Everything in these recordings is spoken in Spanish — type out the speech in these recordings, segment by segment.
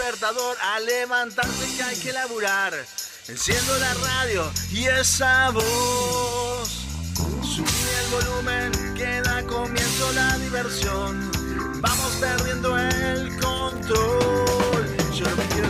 a levantarse que hay que laburar. Enciendo la radio y esa voz. Subí el volumen que da comienzo la diversión. Vamos perdiendo el control. Yo lo que quiero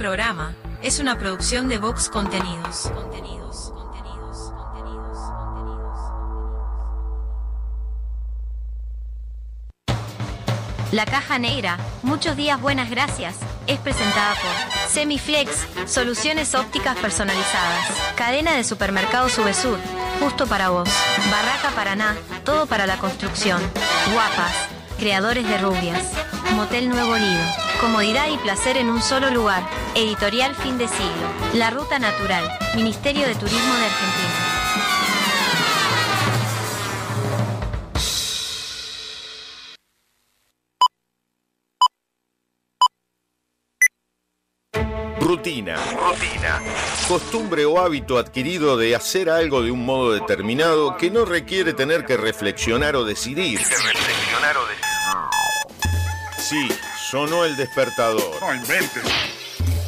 programa. Es una producción de Vox Contenidos. La caja negra, muchos días buenas gracias, es presentada por Semiflex, soluciones ópticas personalizadas, cadena de supermercados Subesur, justo para vos, Barraca Paraná, todo para la construcción, Guapas, creadores de rubias, Motel Nuevo Lido, comodidad y placer en un solo lugar, editorial fin de siglo, La Ruta Natural, Ministerio de Turismo de Argentina. Rutina. Rutina. Costumbre o hábito adquirido de hacer algo de un modo determinado que no requiere tener que reflexionar o decidir. reflexionar o Sí, sonó el despertador. No inventes.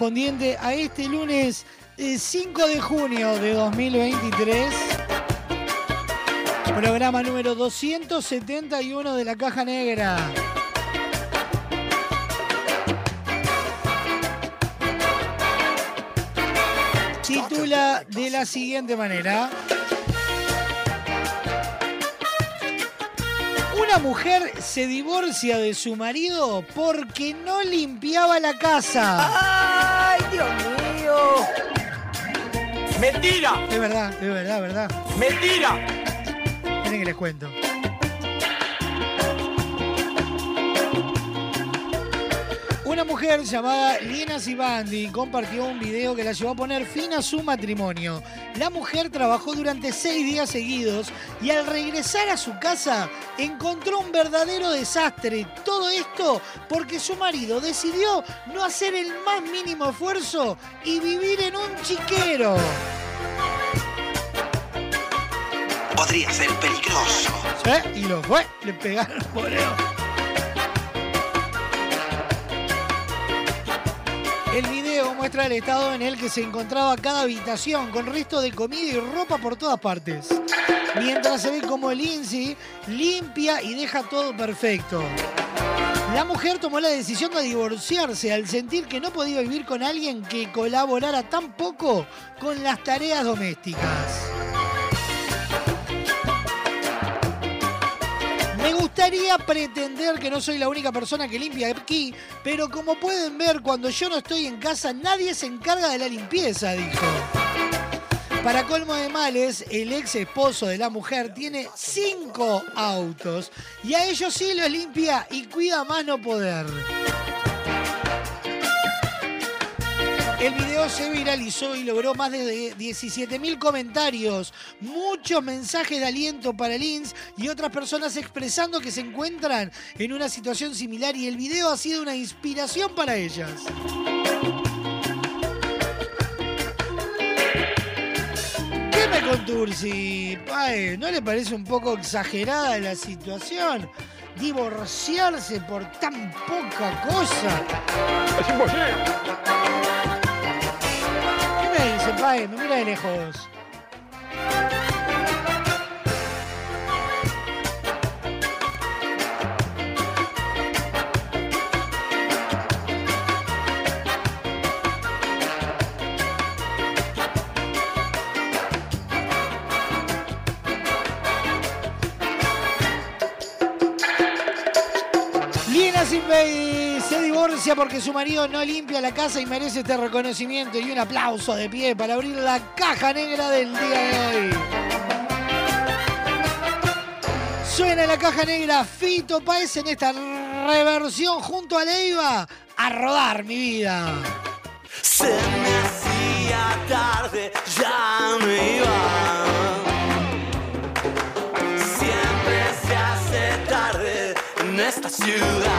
Correspondiente a este lunes eh, 5 de junio de 2023. Programa número 271 de la Caja Negra. Titula de la siguiente manera. Una mujer se divorcia de su marido porque no limpiaba la casa. ¡Mentira! Es verdad, es verdad, es verdad. ¡Mentira! Miren que les cuento. Una mujer llamada Lina Sibandi compartió un video que la llevó a poner fin a su matrimonio. La mujer trabajó durante seis días seguidos y al regresar a su casa encontró un verdadero desastre. Todo esto porque su marido decidió no hacer el más mínimo esfuerzo y vivir en un chiquero. Podría ser peligroso. ¿Eh? Y lo fue, le pegaron boleo. Muestra el estado en el que se encontraba cada habitación, con restos de comida y ropa por todas partes. Mientras se ve como Lindsay limpia y deja todo perfecto. La mujer tomó la decisión de divorciarse al sentir que no podía vivir con alguien que colaborara tan poco con las tareas domésticas. Gustaría pretender que no soy la única persona que limpia aquí, pero como pueden ver, cuando yo no estoy en casa, nadie se encarga de la limpieza, dijo. Para colmo de males, el ex esposo de la mujer tiene cinco autos y a ellos sí los limpia y cuida más no poder. El video se viralizó y logró más de 17.000 comentarios, muchos mensajes de aliento para Lins y otras personas expresando que se encuentran en una situación similar y el video ha sido una inspiración para ellas. ¿Qué me contursi? Pae, ¿no le parece un poco exagerada la situación? Divorciarse por tan poca cosa. Es imposible. ¿Qué me dice, Pae? Me mira de lejos. porque su marido no limpia la casa y merece este reconocimiento y un aplauso de pie para abrir la caja negra del día de hoy. Suena la caja negra Fito Paez en esta reversión junto a Leiva a rodar mi vida. Se me hacía tarde, ya me iba. Siempre se hace tarde en esta ciudad.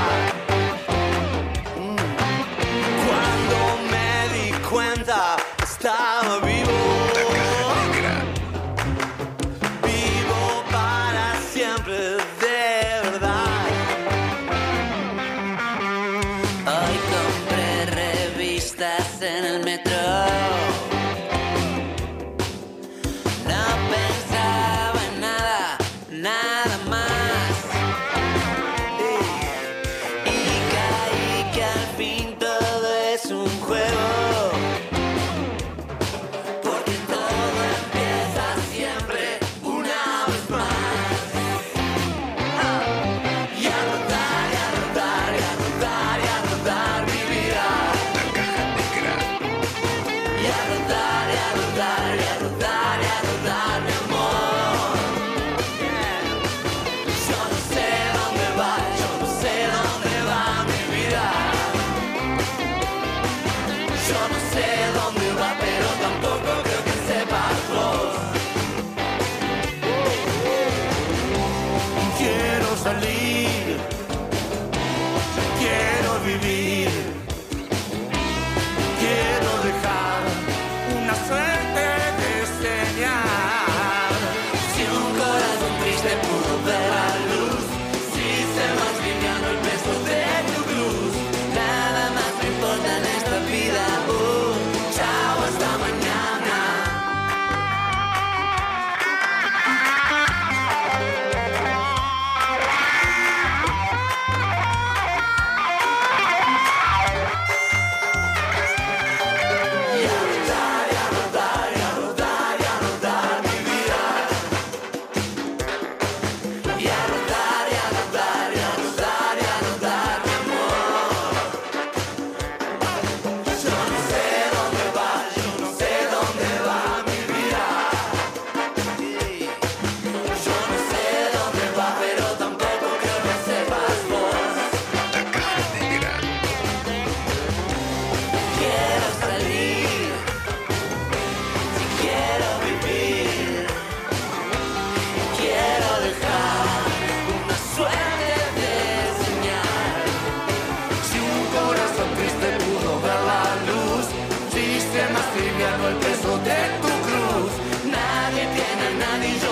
nadie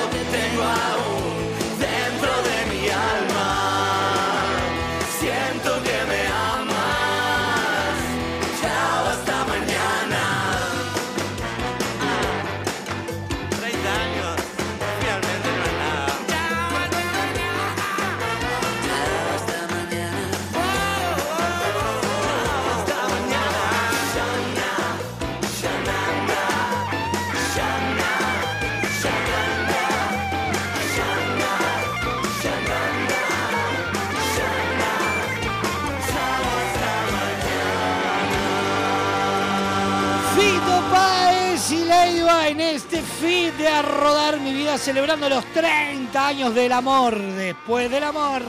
Rodar Mi Vida celebrando los 30 años del amor después del amor.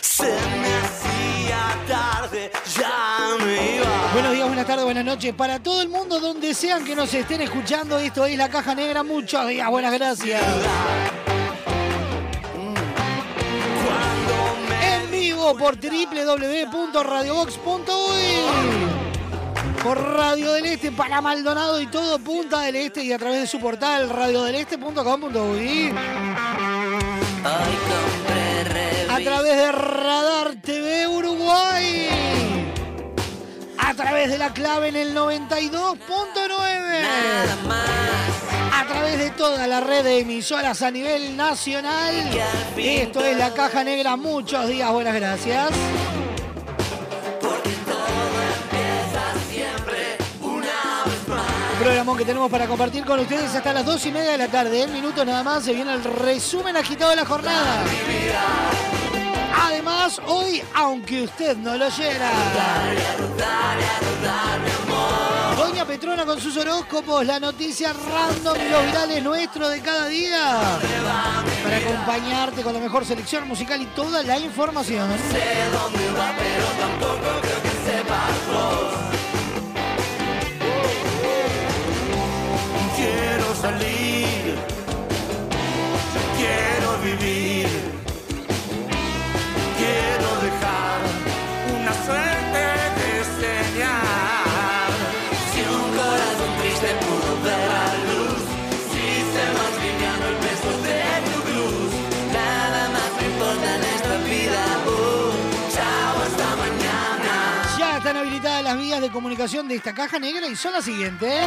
Se me hacía tarde, ya me iba. Buenos días, buenas tardes, buenas noches. Para todo el mundo, donde sean que nos estén escuchando, esto es La Caja Negra. Muchos días, buenas gracias. En vivo por www.radiobox.uy. Por Radio del Este para Maldonado y todo Punta del Este y a través de su portal radiodeleste.com.uy. A través de Radar TV Uruguay. A través de la clave en el 92.9. A través de toda la red de emisoras a nivel nacional. Esto es la caja negra. Muchos días, buenas gracias. Un programón que tenemos para compartir con ustedes hasta las dos y media de la tarde. En minutos nada más se viene el resumen agitado de la jornada. Además, hoy, aunque usted no lo oyera, Doña Petrona con sus horóscopos, la noticia random y los virales nuestros de cada día. Para acompañarte con la mejor selección musical y toda la información. Quiero salir, quiero vivir, quiero dejar una suerte de señal. Si un corazón triste pudo ver la luz, si se va aliviando el peso de tu cruz, nada más me importa en esta vida. Uh, chao, hasta mañana. Ya están habilitadas las vías de comunicación de esta caja negra y son las siguientes.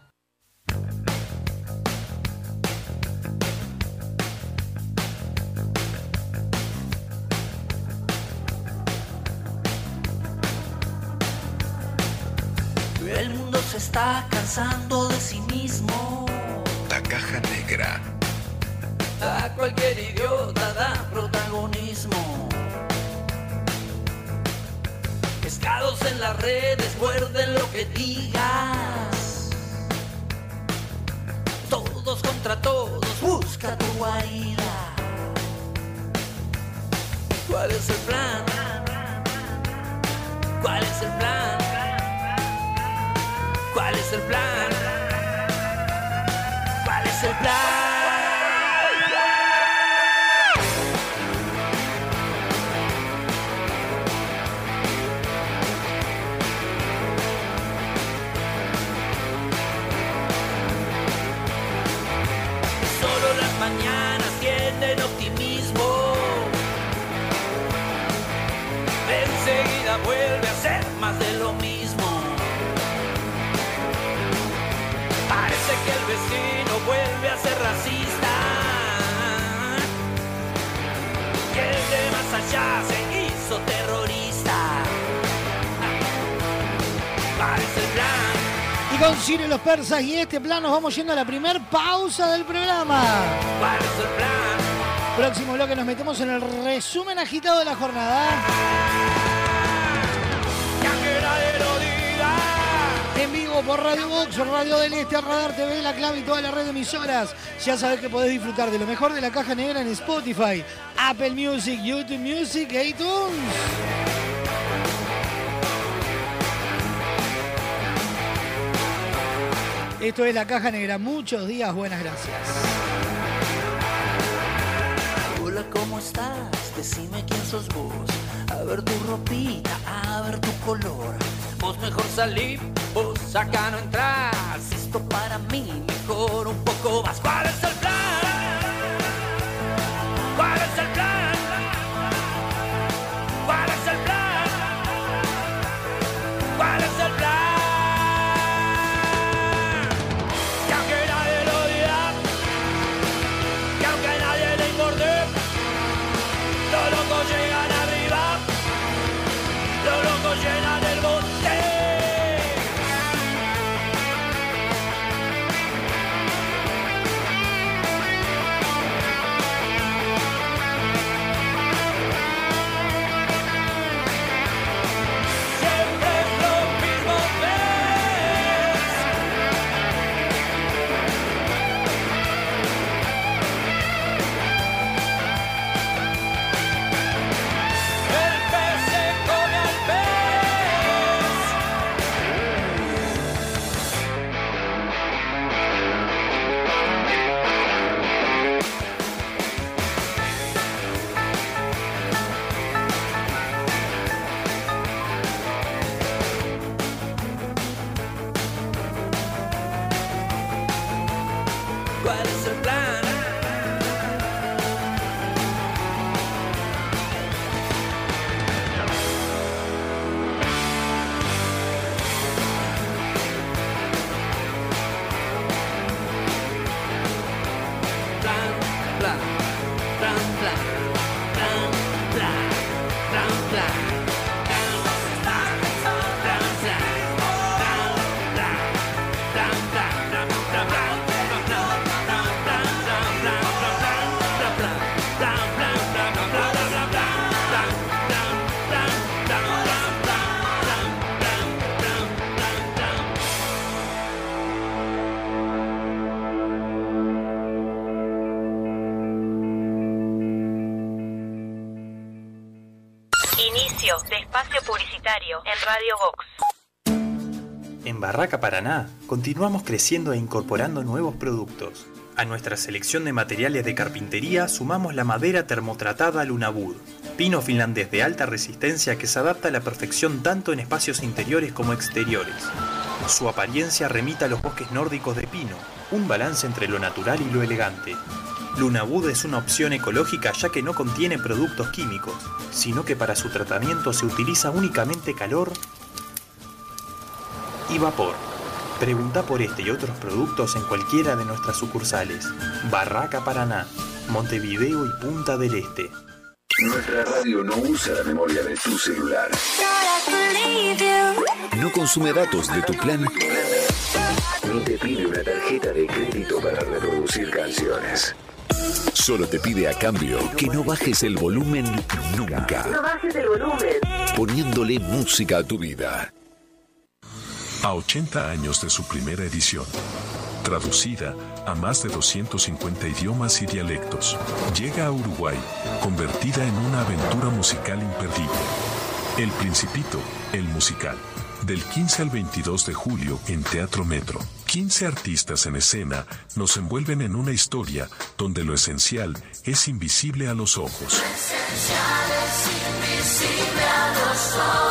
Está cansando de sí mismo. La caja negra. A cualquier idiota da protagonismo. Pescados en las redes, muerden lo que digas. Todos contra todos, busca tu guarida. ¿Cuál es el plan? ¿Cuál es el plan? ¿Cuál es el plan? Vuelve a ser racista. Y el de más allá se hizo terrorista. Parece el plan. Y con Ciro y los persas y este plan nos vamos yendo a la primer pausa del programa. ¿Cuál es el plan? Próximo bloque nos metemos en el resumen agitado de la jornada. Vivo por Radio Box, Radio del Este, Radar TV, La Clave y toda la red de emisoras. Ya sabes que podés disfrutar de lo mejor de la caja negra en Spotify, Apple Music, YouTube Music e iTunes. Esto es la caja negra. Muchos días, buenas gracias. Hola, ¿cómo estás? Decime quién sos vos. A ver tu ropita, a ver tu color. Vos mejor salí, vos acá no entras. Esto para mí mejor un poco más. ¿Cuál es el plan? En Radio Vox. En Barraca Paraná continuamos creciendo e incorporando nuevos productos. A nuestra selección de materiales de carpintería sumamos la madera termotratada Lunabud, pino finlandés de alta resistencia que se adapta a la perfección tanto en espacios interiores como exteriores. Su apariencia remita a los bosques nórdicos de pino, un balance entre lo natural y lo elegante. Lunabud es una opción ecológica ya que no contiene productos químicos, sino que para su tratamiento se utiliza únicamente calor y vapor. Pregunta por este y otros productos en cualquiera de nuestras sucursales. Barraca Paraná, Montevideo y Punta del Este. Nuestra radio no usa la memoria de tu celular. No consume datos de tu plan. Ni te pide una tarjeta de crédito para reproducir canciones. Solo te pide a cambio que no bajes el volumen nunca. No bajes el volumen. Poniéndole música a tu vida. A 80 años de su primera edición, traducida a más de 250 idiomas y dialectos, llega a Uruguay, convertida en una aventura musical imperdible. El Principito, el musical. Del 15 al 22 de julio en Teatro Metro. 15 artistas en escena nos envuelven en una historia donde lo esencial es invisible a los ojos. invisible a los ojos.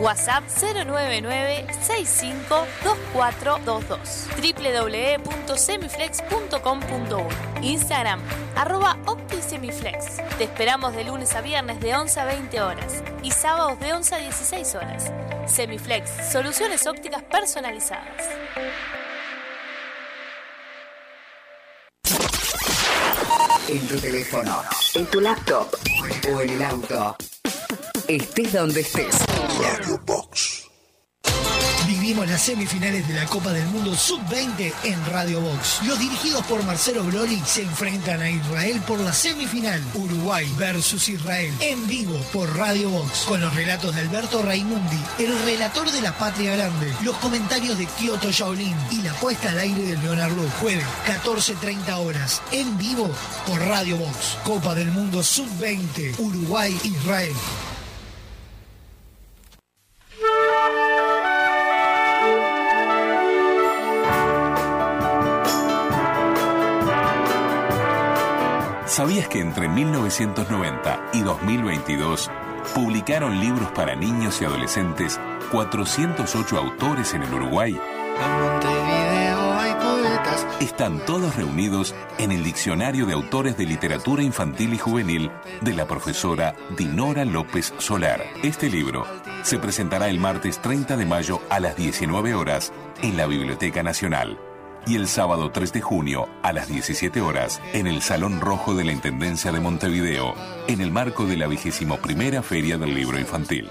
WhatsApp 099-652422. www.semiflex.com.1 Instagram arroba OptiSemiflex. Te esperamos de lunes a viernes de 11 a 20 horas y sábados de 11 a 16 horas. Semiflex, soluciones ópticas personalizadas. En tu teléfono, en tu laptop o en el auto. Estés donde estés. Radio Box. Vivimos las semifinales de la Copa del Mundo Sub-20 en Radio Box. Los dirigidos por Marcelo Broli se enfrentan a Israel por la semifinal. Uruguay versus Israel. En vivo por Radio Box. Con los relatos de Alberto Raimundi, el relator de la Patria Grande. Los comentarios de Kyoto Shaolin y la puesta al aire de Leonardo. Jueves, 14.30 horas. En vivo por Radio Box. Copa del Mundo Sub-20. Uruguay-Israel. ¿Sabías que entre 1990 y 2022 publicaron libros para niños y adolescentes 408 autores en el Uruguay? Están todos reunidos en el Diccionario de Autores de Literatura Infantil y Juvenil de la profesora Dinora López Solar. Este libro se presentará el martes 30 de mayo a las 19 horas en la Biblioteca Nacional y el sábado 3 de junio a las 17 horas en el Salón Rojo de la Intendencia de Montevideo, en el marco de la vigésimo primera Feria del Libro Infantil.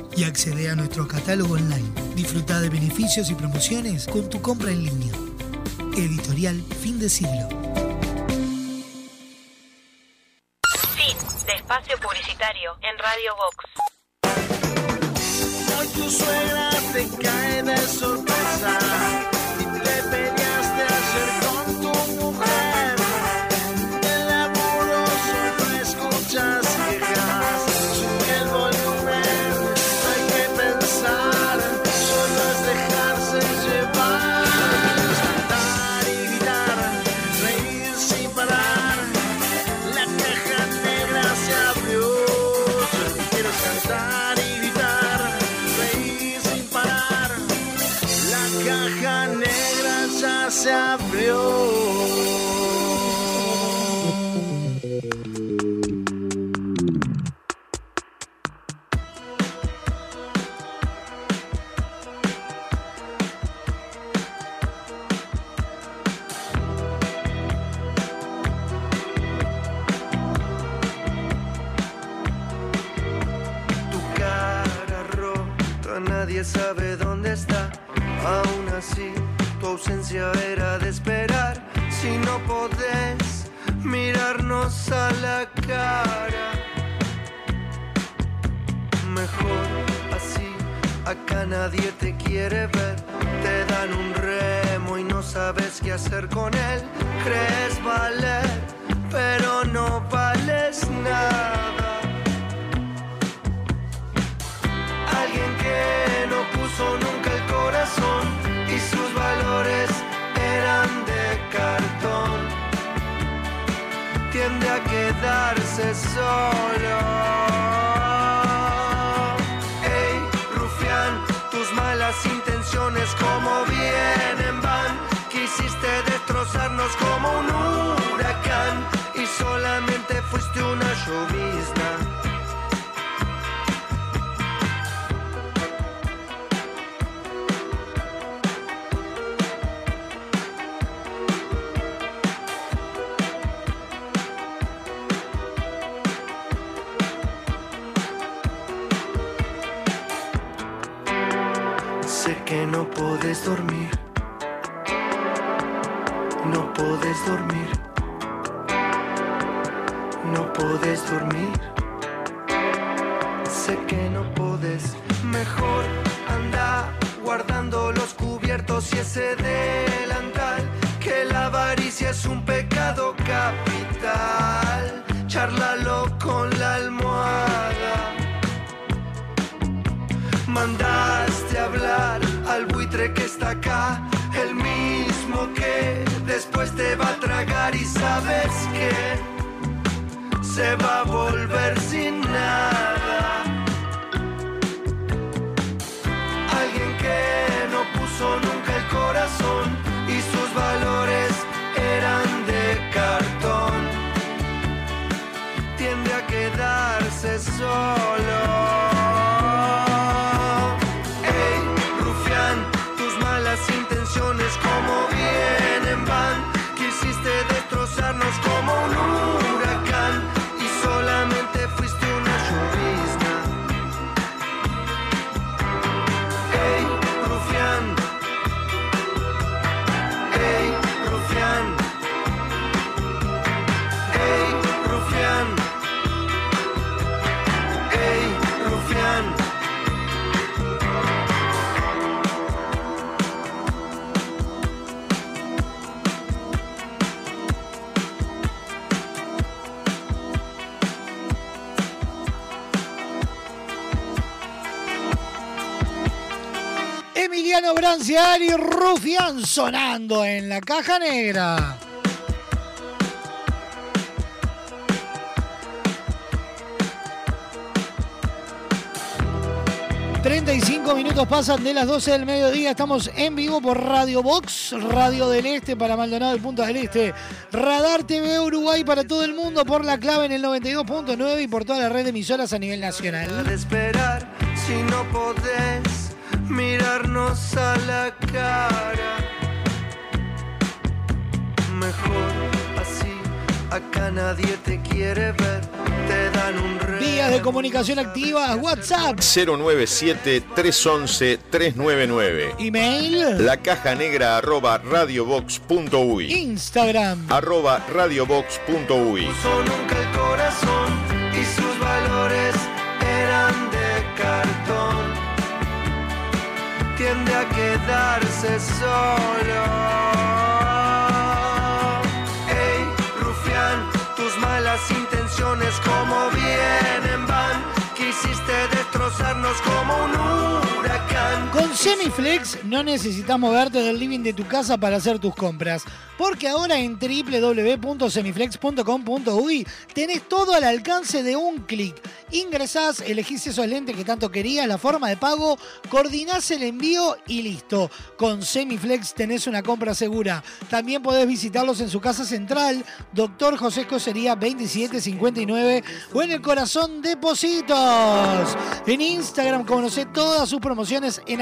y accede a nuestro catálogo online. Disfruta de beneficios y promociones con tu compra en línea. Editorial Fin de Siglo. Fin de espacio publicitario en Radio Vox. Hoy tu suegra te cae de sorpresa sabe dónde está. Aún así, tu ausencia era de esperar. Si no podés mirarnos a la cara, mejor así. Acá nadie te quiere ver. Te dan un remo y no sabes qué hacer con él. Crees valer, pero no vales nada. No puso nunca el corazón y sus valores eran de cartón. Tiende a quedarse solo. Ey, rufián, tus malas intenciones como vienen van. Quisiste destrozarnos como un huracán y solamente fuiste una llovizna. No puedes dormir. No puedes dormir. No puedes dormir. Sé que no puedes. Mejor anda guardando los cubiertos y ese delantal. Que la avaricia es un pecado capital. Charlalo con la almohada. Mandaste hablar buitre que está acá, el mismo que después te va a tragar y sabes que se va a volver sin nada. Alguien que no puso nunca el corazón y sus valores eran de cartón. Tiende a quedarse solo. Mariano Branciari, Rufián sonando en la caja negra. 35 minutos pasan de las 12 del mediodía. Estamos en vivo por Radio Box, Radio del Este para Maldonado y Punta del Este. Radar TV Uruguay para todo el mundo por la clave en el 92.9 y por toda la red de emisoras a nivel nacional. esperar si no podés mirarnos a la cara. Mejor así, acá nadie te quiere ver, te dan un re. Vías de comunicación activas, WhatsApp, 097-311-399. email, La caja negra arroba radiobox.uy. Instagram. Arroba radiobox.uy. Puso nunca el corazón y sus Tiende a quedarse solo. Ey, rufián, tus malas intenciones como vienen van. Quisiste destrozarnos como un. Con Semiflex no necesitas moverte del living de tu casa para hacer tus compras, porque ahora en www.semiflex.com.uy tenés todo al alcance de un clic. Ingresás, elegís esos lentes que tanto querías, la forma de pago, coordinás el envío y listo. Con Semiflex tenés una compra segura. También podés visitarlos en su casa central, Doctor José Escocería 2759 o en el corazón de Positos. En Instagram conocé todas sus promociones en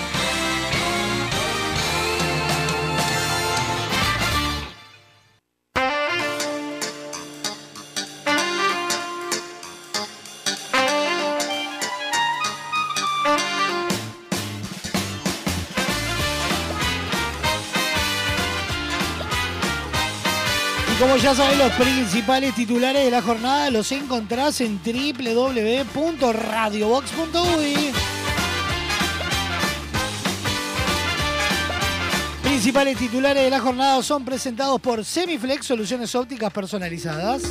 Ya saben, los principales titulares de la jornada los encontrás en www.radiobox.uy. Principales titulares de la jornada son presentados por Semiflex, soluciones ópticas personalizadas.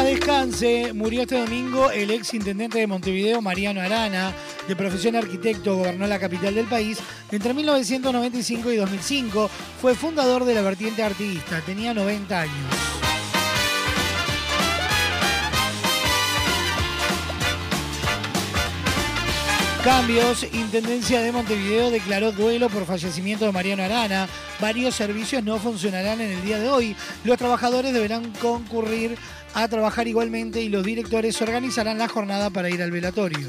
Paz descanse, murió este domingo el ex intendente de Montevideo, Mariano Arana, de profesión arquitecto, gobernó la capital del país. Entre 1995 y 2005 fue fundador de la vertiente artista, tenía 90 años. Cambios, Intendencia de Montevideo declaró duelo por fallecimiento de Mariano Arana. Varios servicios no funcionarán en el día de hoy. Los trabajadores deberán concurrir a trabajar igualmente y los directores organizarán la jornada para ir al velatorio.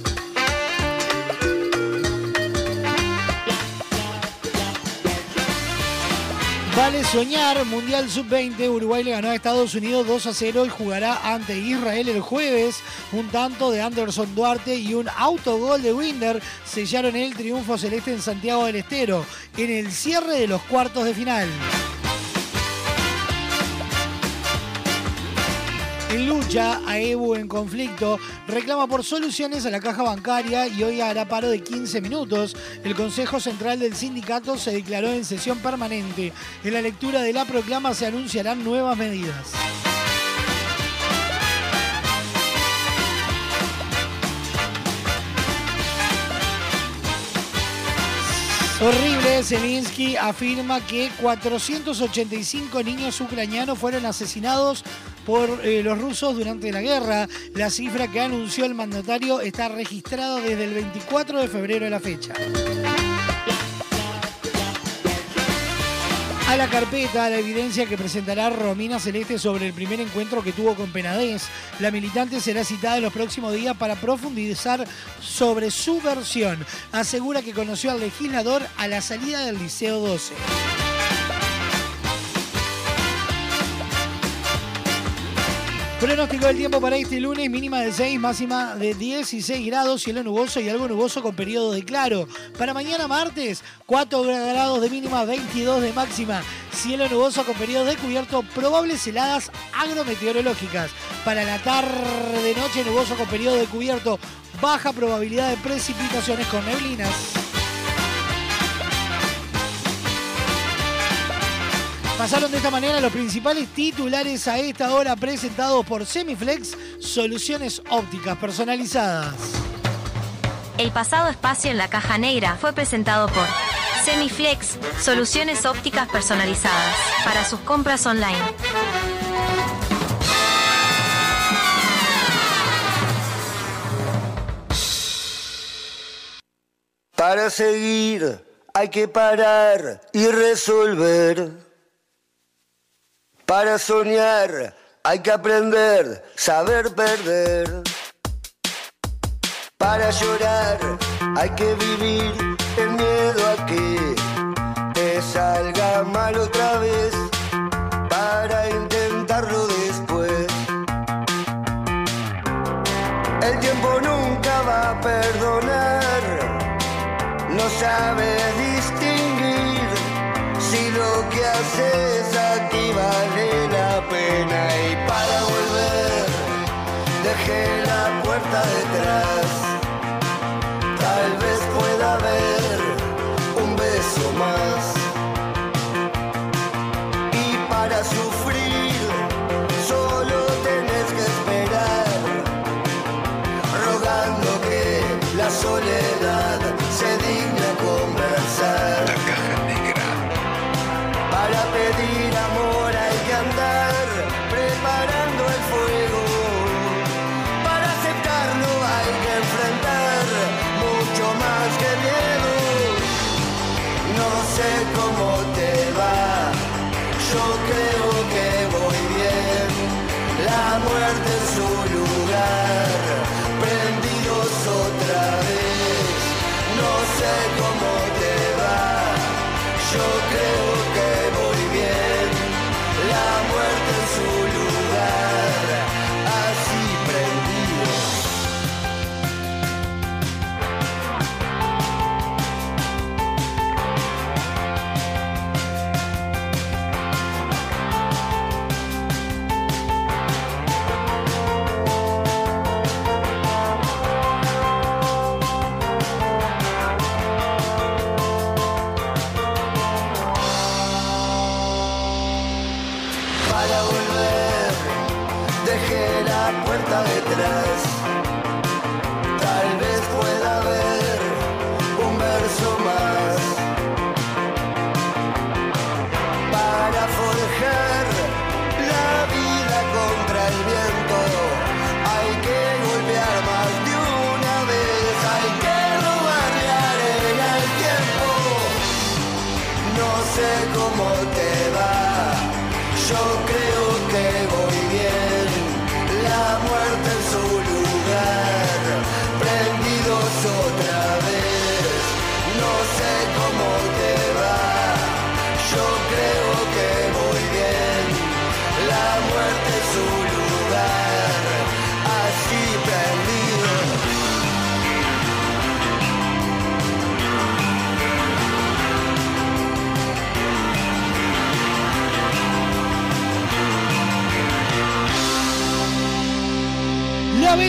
Vale soñar, Mundial Sub-20, Uruguay le ganó a Estados Unidos 2 a 0 y jugará ante Israel el jueves. Un tanto de Anderson Duarte y un autogol de Winder sellaron el triunfo celeste en Santiago del Estero en el cierre de los cuartos de final. En lucha, AEBU en conflicto reclama por soluciones a la caja bancaria y hoy hará paro de 15 minutos. El Consejo Central del Sindicato se declaró en sesión permanente. En la lectura de la proclama se anunciarán nuevas medidas. Horrible, Zelensky afirma que 485 niños ucranianos fueron asesinados por eh, los rusos durante la guerra. La cifra que anunció el mandatario está registrada desde el 24 de febrero de la fecha. A la carpeta la evidencia que presentará Romina Celeste sobre el primer encuentro que tuvo con Penadez. La militante será citada en los próximos días para profundizar sobre su versión. Asegura que conoció al legislador a la salida del Liceo 12. Pronóstico del tiempo para este lunes, mínima de 6, máxima de 16 grados, cielo nuboso y algo nuboso con periodo de claro. Para mañana martes, 4 grados de mínima, 22 de máxima, cielo nuboso con periodo de cubierto, probables heladas agrometeorológicas. Para la tarde, noche, nuboso con periodo de cubierto, baja probabilidad de precipitaciones con neblinas. Pasaron de esta manera los principales titulares a esta hora presentados por Semiflex, soluciones ópticas personalizadas. El pasado espacio en la caja negra fue presentado por Semiflex, soluciones ópticas personalizadas para sus compras online. Para seguir hay que parar y resolver. Para soñar hay que aprender, saber perder. Para llorar hay que vivir el miedo a que te salga mal otra vez. Para intentarlo después. El tiempo nunca va a perdonar. No sabe distinguir si lo que haces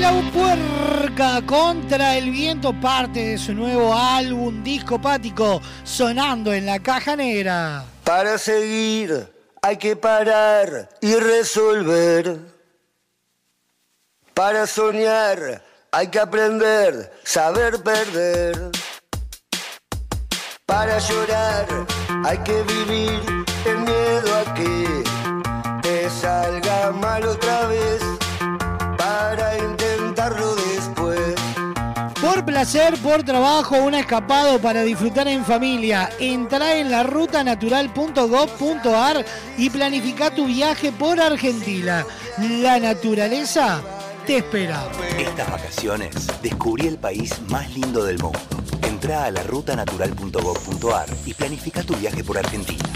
La Puerca contra el viento, parte de su nuevo álbum discopático, sonando en la caja negra. Para seguir hay que parar y resolver. Para soñar hay que aprender, saber perder. para llorar. Hay que vivir el miedo a que te salga mal otra vez Placer, por trabajo, un escapado para disfrutar en familia. Entra en la rutanatural.gov.ar y planifica tu viaje por Argentina. La naturaleza te espera. Estas vacaciones descubrí el país más lindo del mundo. Entra a la rutanatural.gov.ar y planifica tu viaje por Argentina.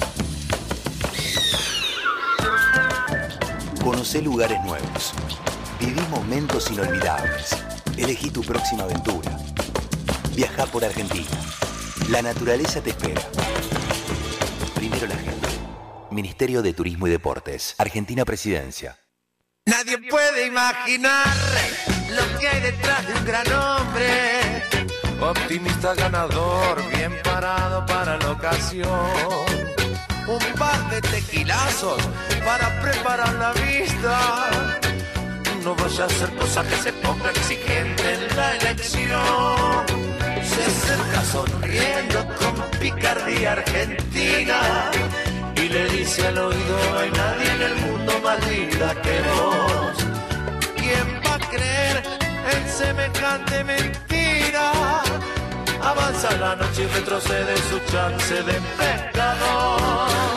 Conoce lugares nuevos. Viví momentos inolvidables. Elegí tu próxima aventura. Viaja por Argentina. La naturaleza te espera. Primero la gente. Ministerio de Turismo y Deportes. Argentina Presidencia. Nadie puede imaginar lo que hay detrás de un gran hombre. Optimista ganador, bien parado para la ocasión. Un par de tequilazos para preparar la vista. No vaya a hacer cosa que se ponga exigente en la elección. Se acerca sonriendo con picardía argentina y le dice al oído, no hay nadie en el mundo más linda que vos. ¿Quién va a creer en semejante mentira? Avanza la noche y retrocede su chance de pecador.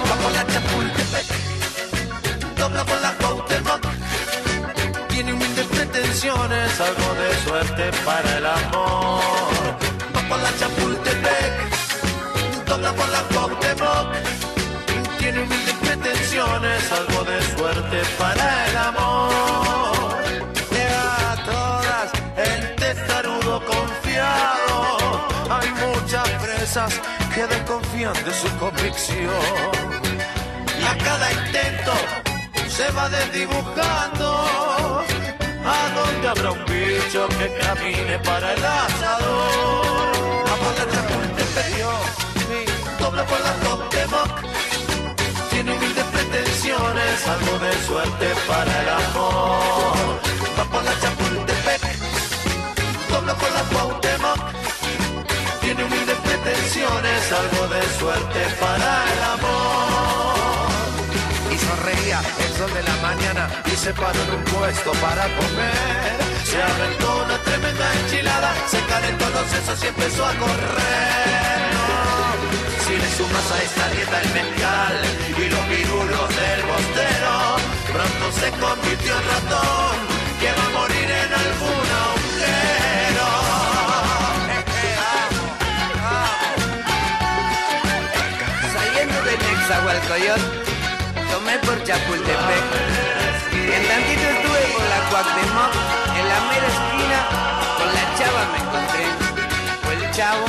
Va por la Chapultepec, dobla por la Cuauhtémoc. Tiene humildes pretensiones, algo de suerte para el amor. Va por la Chapultepec, dobla por la Cuauhtémoc tiene humildes pretensiones, algo de suerte para el amor. Llega a todas el testarudo confiado. Hay muchas presas que desconfían de su convicción. Y a cada intento se va desdibujando. ¿A dónde habrá un bicho que camine para el asador? A la Chapultepec, dobla por la Cuauhtémoc tiene humildes pretensiones, algo de suerte para el amor. Va por la Chapultepec, dobla por la Cuauhtémoc. Tiene humildes pretensiones, algo de suerte para el amor. Y sonreía sol de la mañana y se paró en un puesto para comer. Se aventó una tremenda enchilada, se calentó los sesos y empezó a correr. Si le sumas a esta dieta el mezcal y los virulos del bostero, pronto se convirtió en ratón que va a morir en algún agujero. Saliendo del Nexahualcoyot, tomé por Chapultepec. En tantito estuve por la Cuauhtémoc, en la mera esquina, con la chava me encontré. O el chavo,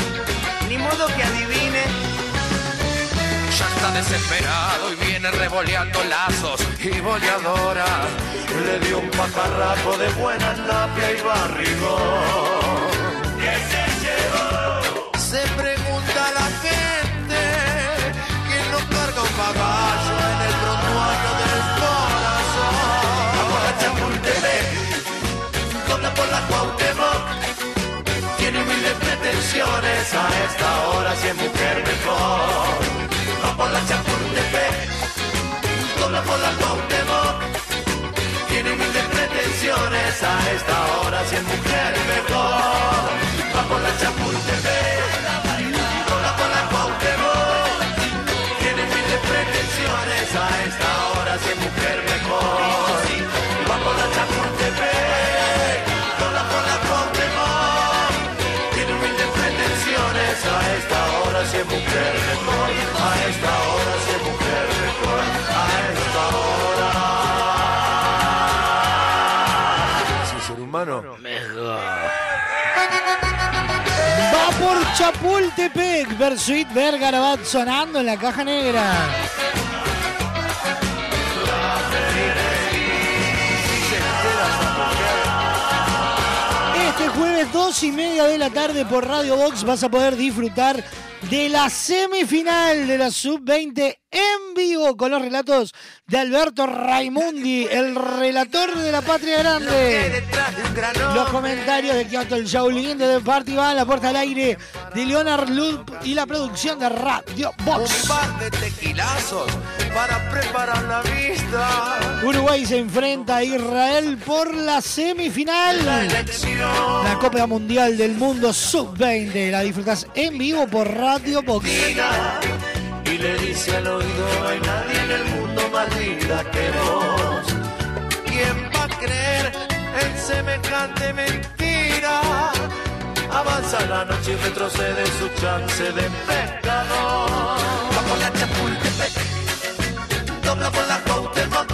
ni modo que adivine, Ya está desesperado y viene revoleando lazos y boleadora. Le dio un pajarraco de buena napia y barrigón. A esta hora si es mujer mejor. Va por la Chapultepec, dobla por la Cuauhtémoc. Tiene humildes pretensiones a esta hora si es mujer mejor. Va por la Chapultepec, dobla por la Cuauhtémoc. Tiene humildes pretensiones a esta hora si es mujer mejor. Va por la Chapultepec, hora si es mujer mejor. A esta hora si es mujer mejor. A esta hora. Sí, ser humano. Va por Chapultepec, Bersuit Vergarabat sonando en la caja negra. Este jueves, dos y media de la tarde por Radio Box, vas a poder disfrutar de la semifinal de la Sub-20 en vivo con los relatos de Alberto Raimundi, el relator de la Patria Grande. Los comentarios de Kyoto el Shaolin de The Party va la puerta al aire de Leonard Lund y la producción de Radio Box. Un par de tequilazos para preparar la vista. Uruguay se enfrenta a Israel por la semifinal. La Copa Mundial del Mundo Sub-20. La disfrutas en vivo por Radio Box. Y le dice al oído, no hay nadie en el mundo más linda que vos. ¿Quién va a creer en semejante mentira? Avanza la noche y retrocede su chance de pecador. Va la Chapultepec, dobla por la Cuauhtémoc.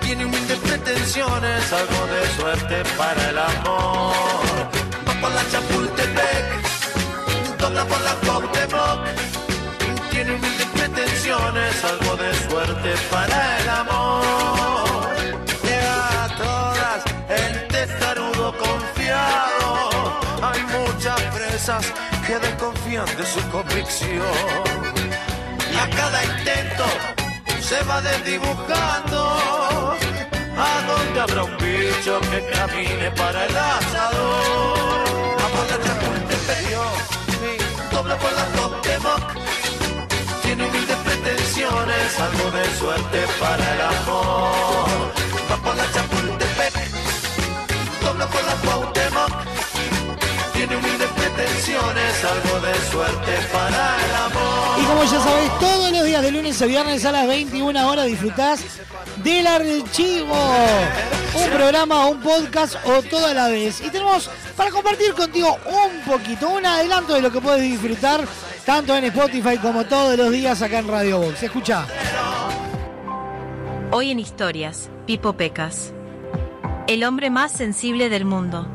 Tiene humildes pretensiones, algo de suerte para el amor. Va la Chapultepec, dobla por la pretensiones, algo de suerte para el amor. Llega a todas el testarudo confiado. Hay muchas presas que desconfían de su convicción. Y a cada intento se va desdibujando. ¿A dónde habrá un bicho que camine para el asador? A por la Chapultepec, dobla por la pretensiones, algo de suerte para el amor. Va por la Chapultepec, la Cuauhtémoc. Tiene humildes pretensiones, algo de suerte para el amor. Y como ya sabéis, todos los días de lunes a viernes a las 21 horas disfrutás del archivo. Un programa, un podcast o toda la vez. Y tenemos para compartir contigo un poquito, un adelanto de lo que puedes disfrutar tanto en Spotify como todos los días acá en Radio Box. Escucha. Hoy en Historias, Pipo Pecas. El hombre más sensible del mundo.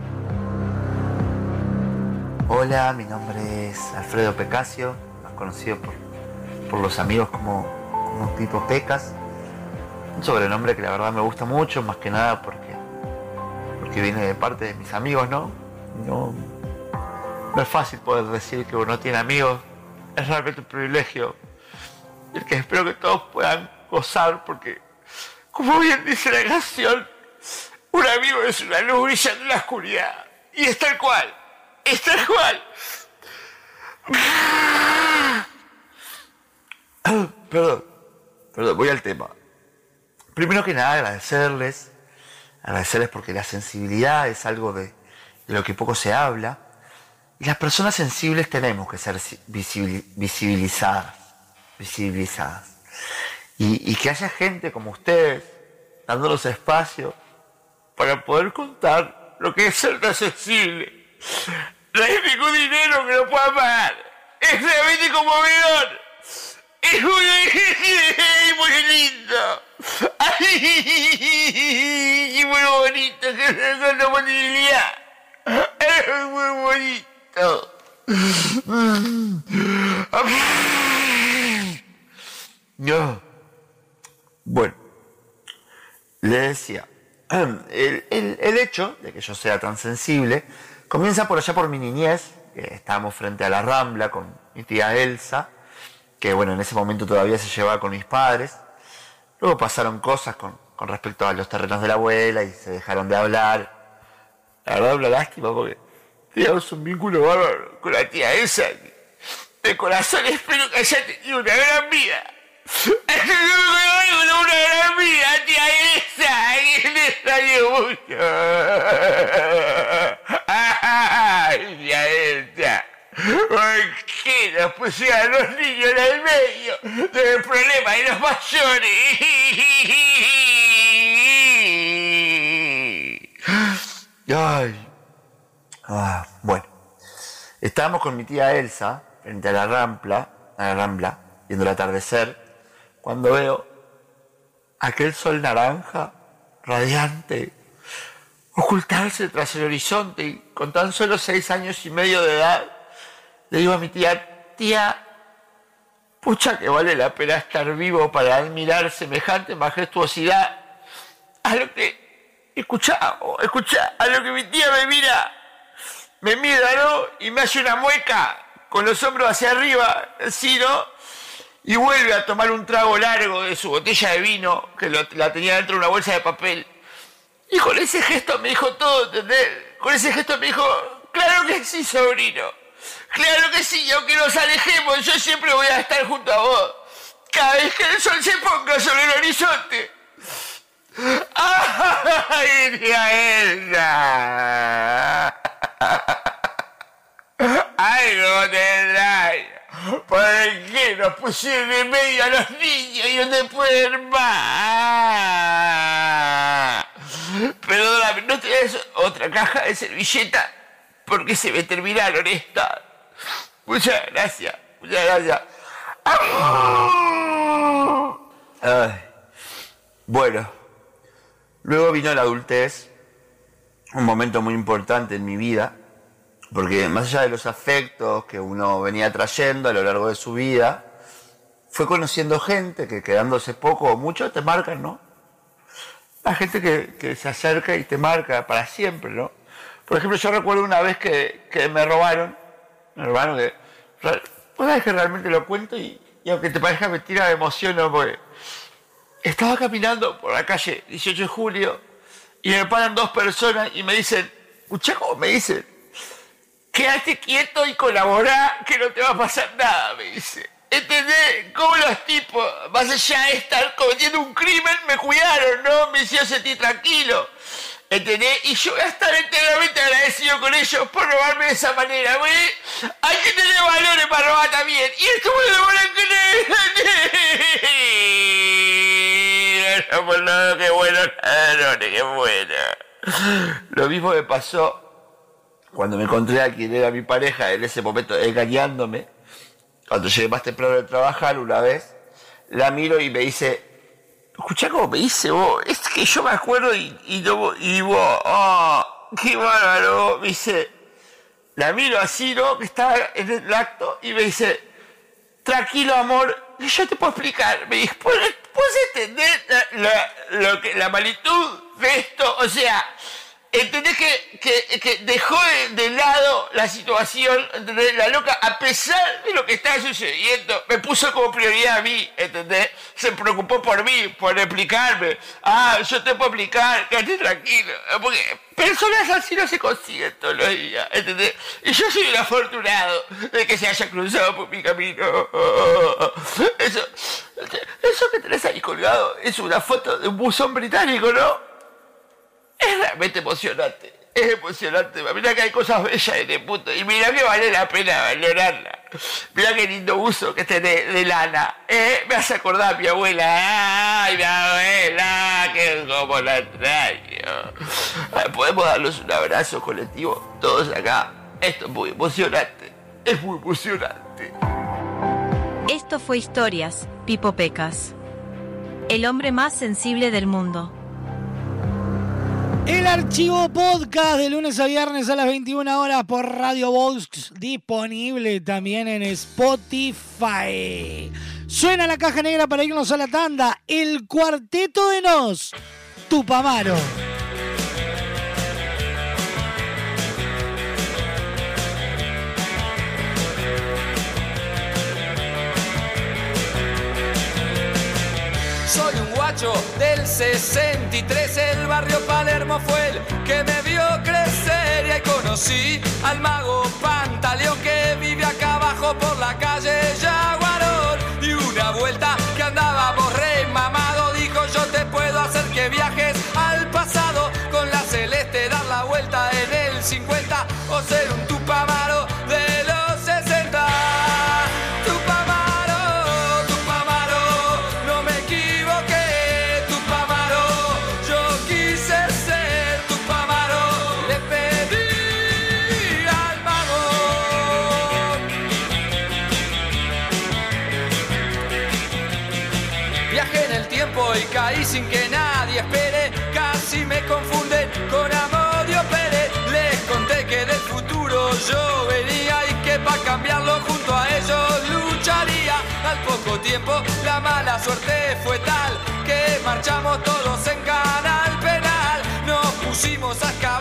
Hola, mi nombre es Alfredo Pecasio, más conocido por, por los amigos como, como Pipo Pecas. Un sobrenombre que la verdad me gusta mucho, más que nada porque, porque viene de parte de mis amigos, ¿no? No, no es fácil poder decir que uno tiene amigos, es realmente un privilegio, el que espero que todos puedan gozar, porque, como bien dice la canción, un amigo es una luz brillando en la oscuridad, y es tal cual, es tal cual. Perdón, perdón, voy al tema. Primero que nada, agradecerles, agradecerles porque la sensibilidad es algo de, de lo que poco se habla. Y las personas sensibles tenemos que ser visibil- visibilizadas, visibilizadas. Y, y que haya gente como ustedes dándonos espacio para poder contar lo que es ser tan sensible. No hay ningún dinero que lo pueda pagar. Es realmente conmovedor. Es muy, muy lindo. Ay, muy bonito que es posibilidad. Es muy bonito. No. Bueno, le decía, el, el- el hecho de que yo sea tan sensible comienza por allá por mi niñez, estábamos frente a la Rambla con mi tía Elsa, que bueno, en ese momento todavía se llevaba con mis padres. Luego pasaron cosas con, con respecto a los terrenos de la abuela y se dejaron de hablar. La verdad, una lástima porque teníamos un vínculo bárbaro con la tía Elsa. De corazón espero que haya tenido una gran vida. Una gran vida, tía Elsa, que le extraño mucho. Ay, tía Elsa. ¿Por qué nos pusieron los niños en el medio del problema de los mayores? Ay. Ah, bueno. Estábamos con mi tía Elsa frente a la Rambla, a la Rambla, viendo el atardecer, cuando veo aquel sol naranja, radiante, ocultarse tras el horizonte y con tan solo seis años y medio de edad, le digo a mi tía, tía, pucha que vale la pena estar vivo para admirar semejante majestuosidad. A lo que, escucha, escucha, a lo que mi tía me mira, me mira, ¿no? Y me hace una mueca con los hombros hacia arriba, así, ¿no? Y vuelve a tomar un trago largo de su botella de vino, que la tenía dentro de una bolsa de papel. Y con ese gesto me dijo todo, ¿entendés? Con ese gesto me dijo, claro que sí, sobrino. Claro que sí, aunque nos alejemos, yo siempre voy a estar junto a vos. Cada vez que el sol se ponga sobre el horizonte. ¡Ay, Elsa! Algo tendrá. ¿Por qué nos pusieron en medio a los niños y no te pueden más? Perdóname, ¿no tenés otra caja de servilleta? Porque se me terminaron estas. Muchas gracias, muchas gracias. Ay. Bueno, luego vino la adultez, un momento muy importante en mi vida, porque más allá de los afectos que uno venía trayendo a lo largo de su vida, fue conociendo gente que quedándose poco o mucho te marcan, ¿no? La gente que, que se acerca y te marca para siempre, ¿no? Por ejemplo, yo recuerdo una vez que, que me robaron, me robaron que... Una vez que realmente lo cuento y, y aunque te parezca mentira me emociono porque estaba caminando por la calle 18 de julio y me paran dos personas y me dicen, Muchacho, me dicen, quédate quieto y colabora que no te va a pasar nada, me dice. ¿Entendés? ¿Cómo los tipos, más allá de estar cometiendo un crimen, me cuidaron, ¿no? Me hicieron sentir tranquilo. ¿Entendés? Y yo voy a estar enteramente agradecido con ellos por robarme de esa manera, güey. Hay que tener valores para robar también. Y esto me lo van a creer. No, por nada, qué bueno, ladrones, qué bueno. Lo mismo me pasó cuando me encontré a quien era mi pareja en ese momento engañándome. Cuando llegué más temprano de trabajar una vez, la miro y me dice, escuchá cómo me dice vos, es que yo me acuerdo y, y, no- y vos, oh, qué bárbaro, me dice, la miro así, ¿no? Que estaba en el acto y me dice, tranquilo amor, yo te puedo explicar, me dice, ¿puedes, puedes entender la, la- lo que, la magnitud de esto? O sea, ¿entendés que, que- dejó de, de lado la situación, ¿entendés? La loca, a pesar de lo que estaba sucediendo, me puso como prioridad a mí, ¿entendés? Se preocupó por mí, por explicarme. Ah, yo te puedo explicar, quédate tranquilo. Porque personas así no se consiguen todos los días, ¿entendés? Y yo soy un afortunado de que se haya cruzado por mi camino. Eso, eso que tenés ahí colgado es una foto de un buzón británico, ¿no? Es realmente emocionante. Es emocionante. Mira que hay cosas bellas en el mundo. Y mira que vale la pena valorarla. Mira qué lindo uso que tiene de lana. Eh, me hace acordar a mi abuela. Ay, mi abuela, que como la extraño. Ay, Podemos darnos un abrazo colectivo, todos acá. Esto es muy emocionante. Es muy emocionante. Esto fue Historias, Pipo Pecas. El hombre más sensible del mundo. El archivo podcast de lunes a viernes a las 21 horas por Radio Vox, disponible también en Spotify. Suena la caja negra para irnos a la tanda. El cuarteto de Nos, Tupamaro. Del 63, el barrio Palermo fue el que me vio crecer y ahí conocí al mago Pantaleón que vive acá abajo por la tiempo la mala suerte fue tal que marchamos todos en canal penal. Nos pusimos a excavar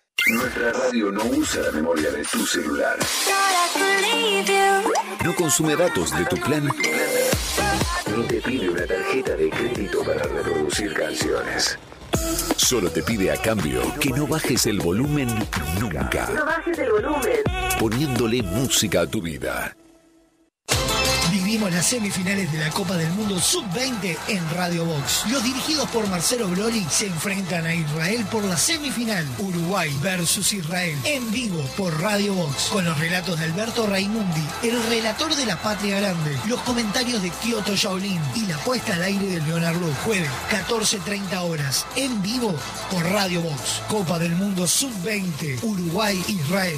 Nuestra radio no usa la memoria de tu celular. No consume datos de tu plan. Ni te pide una tarjeta de crédito para reproducir canciones. Solo te pide a cambio que no bajes el volumen nunca, bajes el volumen. poniéndole música a tu vida. Vivimos las semifinales de la Copa del Mundo Sub-20 en Radio Box. Los dirigidos por Marcelo Broli se enfrentan a Israel por la semifinal. Uruguay versus Israel en vivo por Radio Box. Con los relatos de Alberto Raimundi, el relator de la Patria Grande, los comentarios de Kyoto Shaolin y la puesta al aire de Leonardo. Jueves, 14.30 horas, en vivo por Radio Box. Copa del Mundo Sub-20, Uruguay-Israel.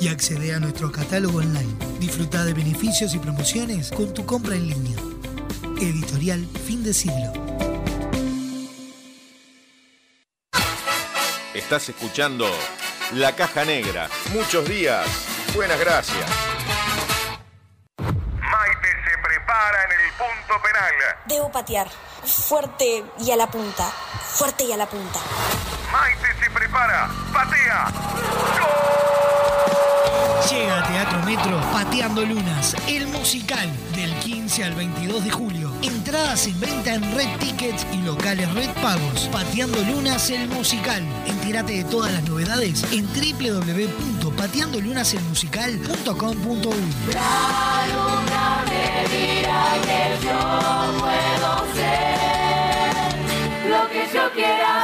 y accede a nuestro catálogo online. Disfruta de beneficios y promociones con tu compra en línea. Editorial Fin de Siglo. Estás escuchando La Caja Negra. Muchos días. Buenas gracias. Maite se prepara en el punto penal. Debo patear. Fuerte y a la punta. Fuerte y a la punta. Maite se prepara Patea. Llega a Teatro Metro Pateando Lunas, el musical del 15 al 22 de julio. Entradas en venta en Red Tickets y locales Red Pagos. Pateando Lunas, el musical. Entérate de todas las novedades en www.pateandolunaselmusical.com.uy. La luna me dirá que yo puedo ser lo que yo quiera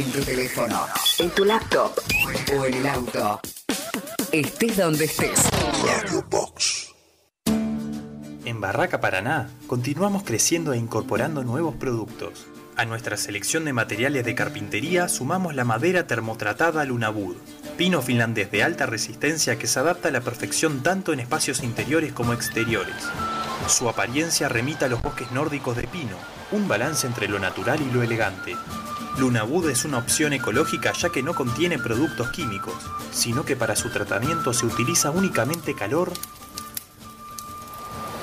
En tu teléfono, en tu laptop o en el auto. Estés donde estés. Radio Box. En Barraca Paraná continuamos creciendo e incorporando nuevos productos. A nuestra selección de materiales de carpintería sumamos la madera termotratada Lunabud, pino finlandés de alta resistencia que se adapta a la perfección tanto en espacios interiores como exteriores. Su apariencia remita a los bosques nórdicos de pino, un balance entre lo natural y lo elegante. Lunabud es una opción ecológica ya que no contiene productos químicos, sino que para su tratamiento se utiliza únicamente calor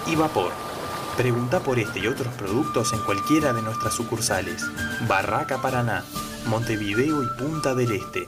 y vapor. Pregunta por este y otros productos en cualquiera de nuestras sucursales. Barraca Paraná, Montevideo y Punta del Este.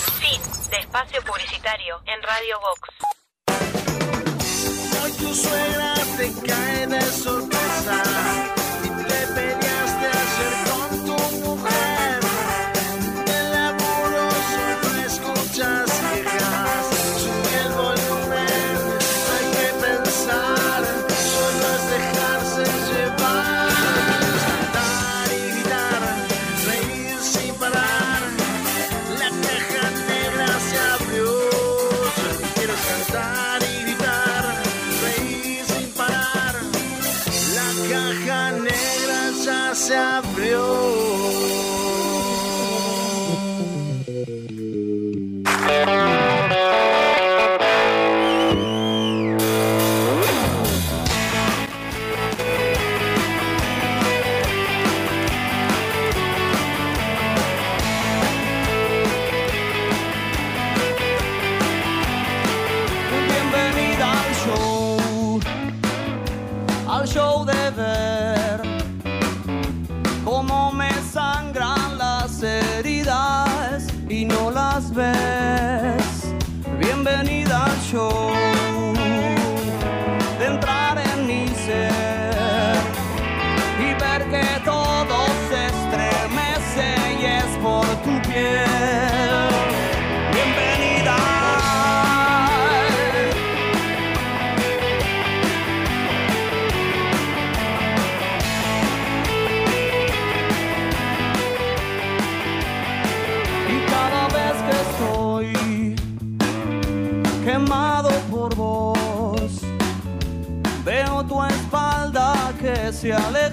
Fin de espacio publicitario en Radio Vox. Hoy tu suegra te cae sorpresa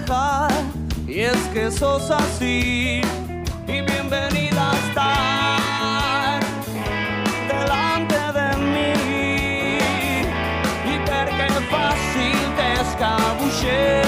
aleja y es que sos así. Y bienvenida a estar delante de mí y ver que fácil te escabulles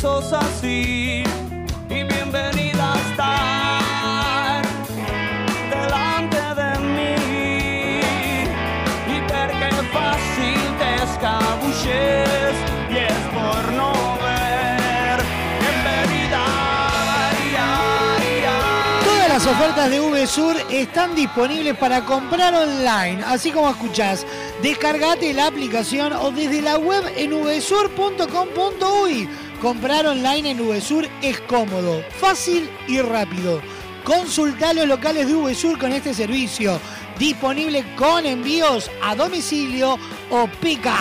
Es que sos así. Y bienvenida a estar delante de mí y ver qué fácil te escabulles y es por no ver. Bienvenida. ay. Todas las ofertas de VSUR están disponibles para comprar online, así como escuchás. Descargate la aplicación o desde la web en vsur.com.uy. Comprar online en VSUR es cómodo, fácil y rápido. Consulta los locales de VSUR con este servicio, disponible con envíos a domicilio o pick-up.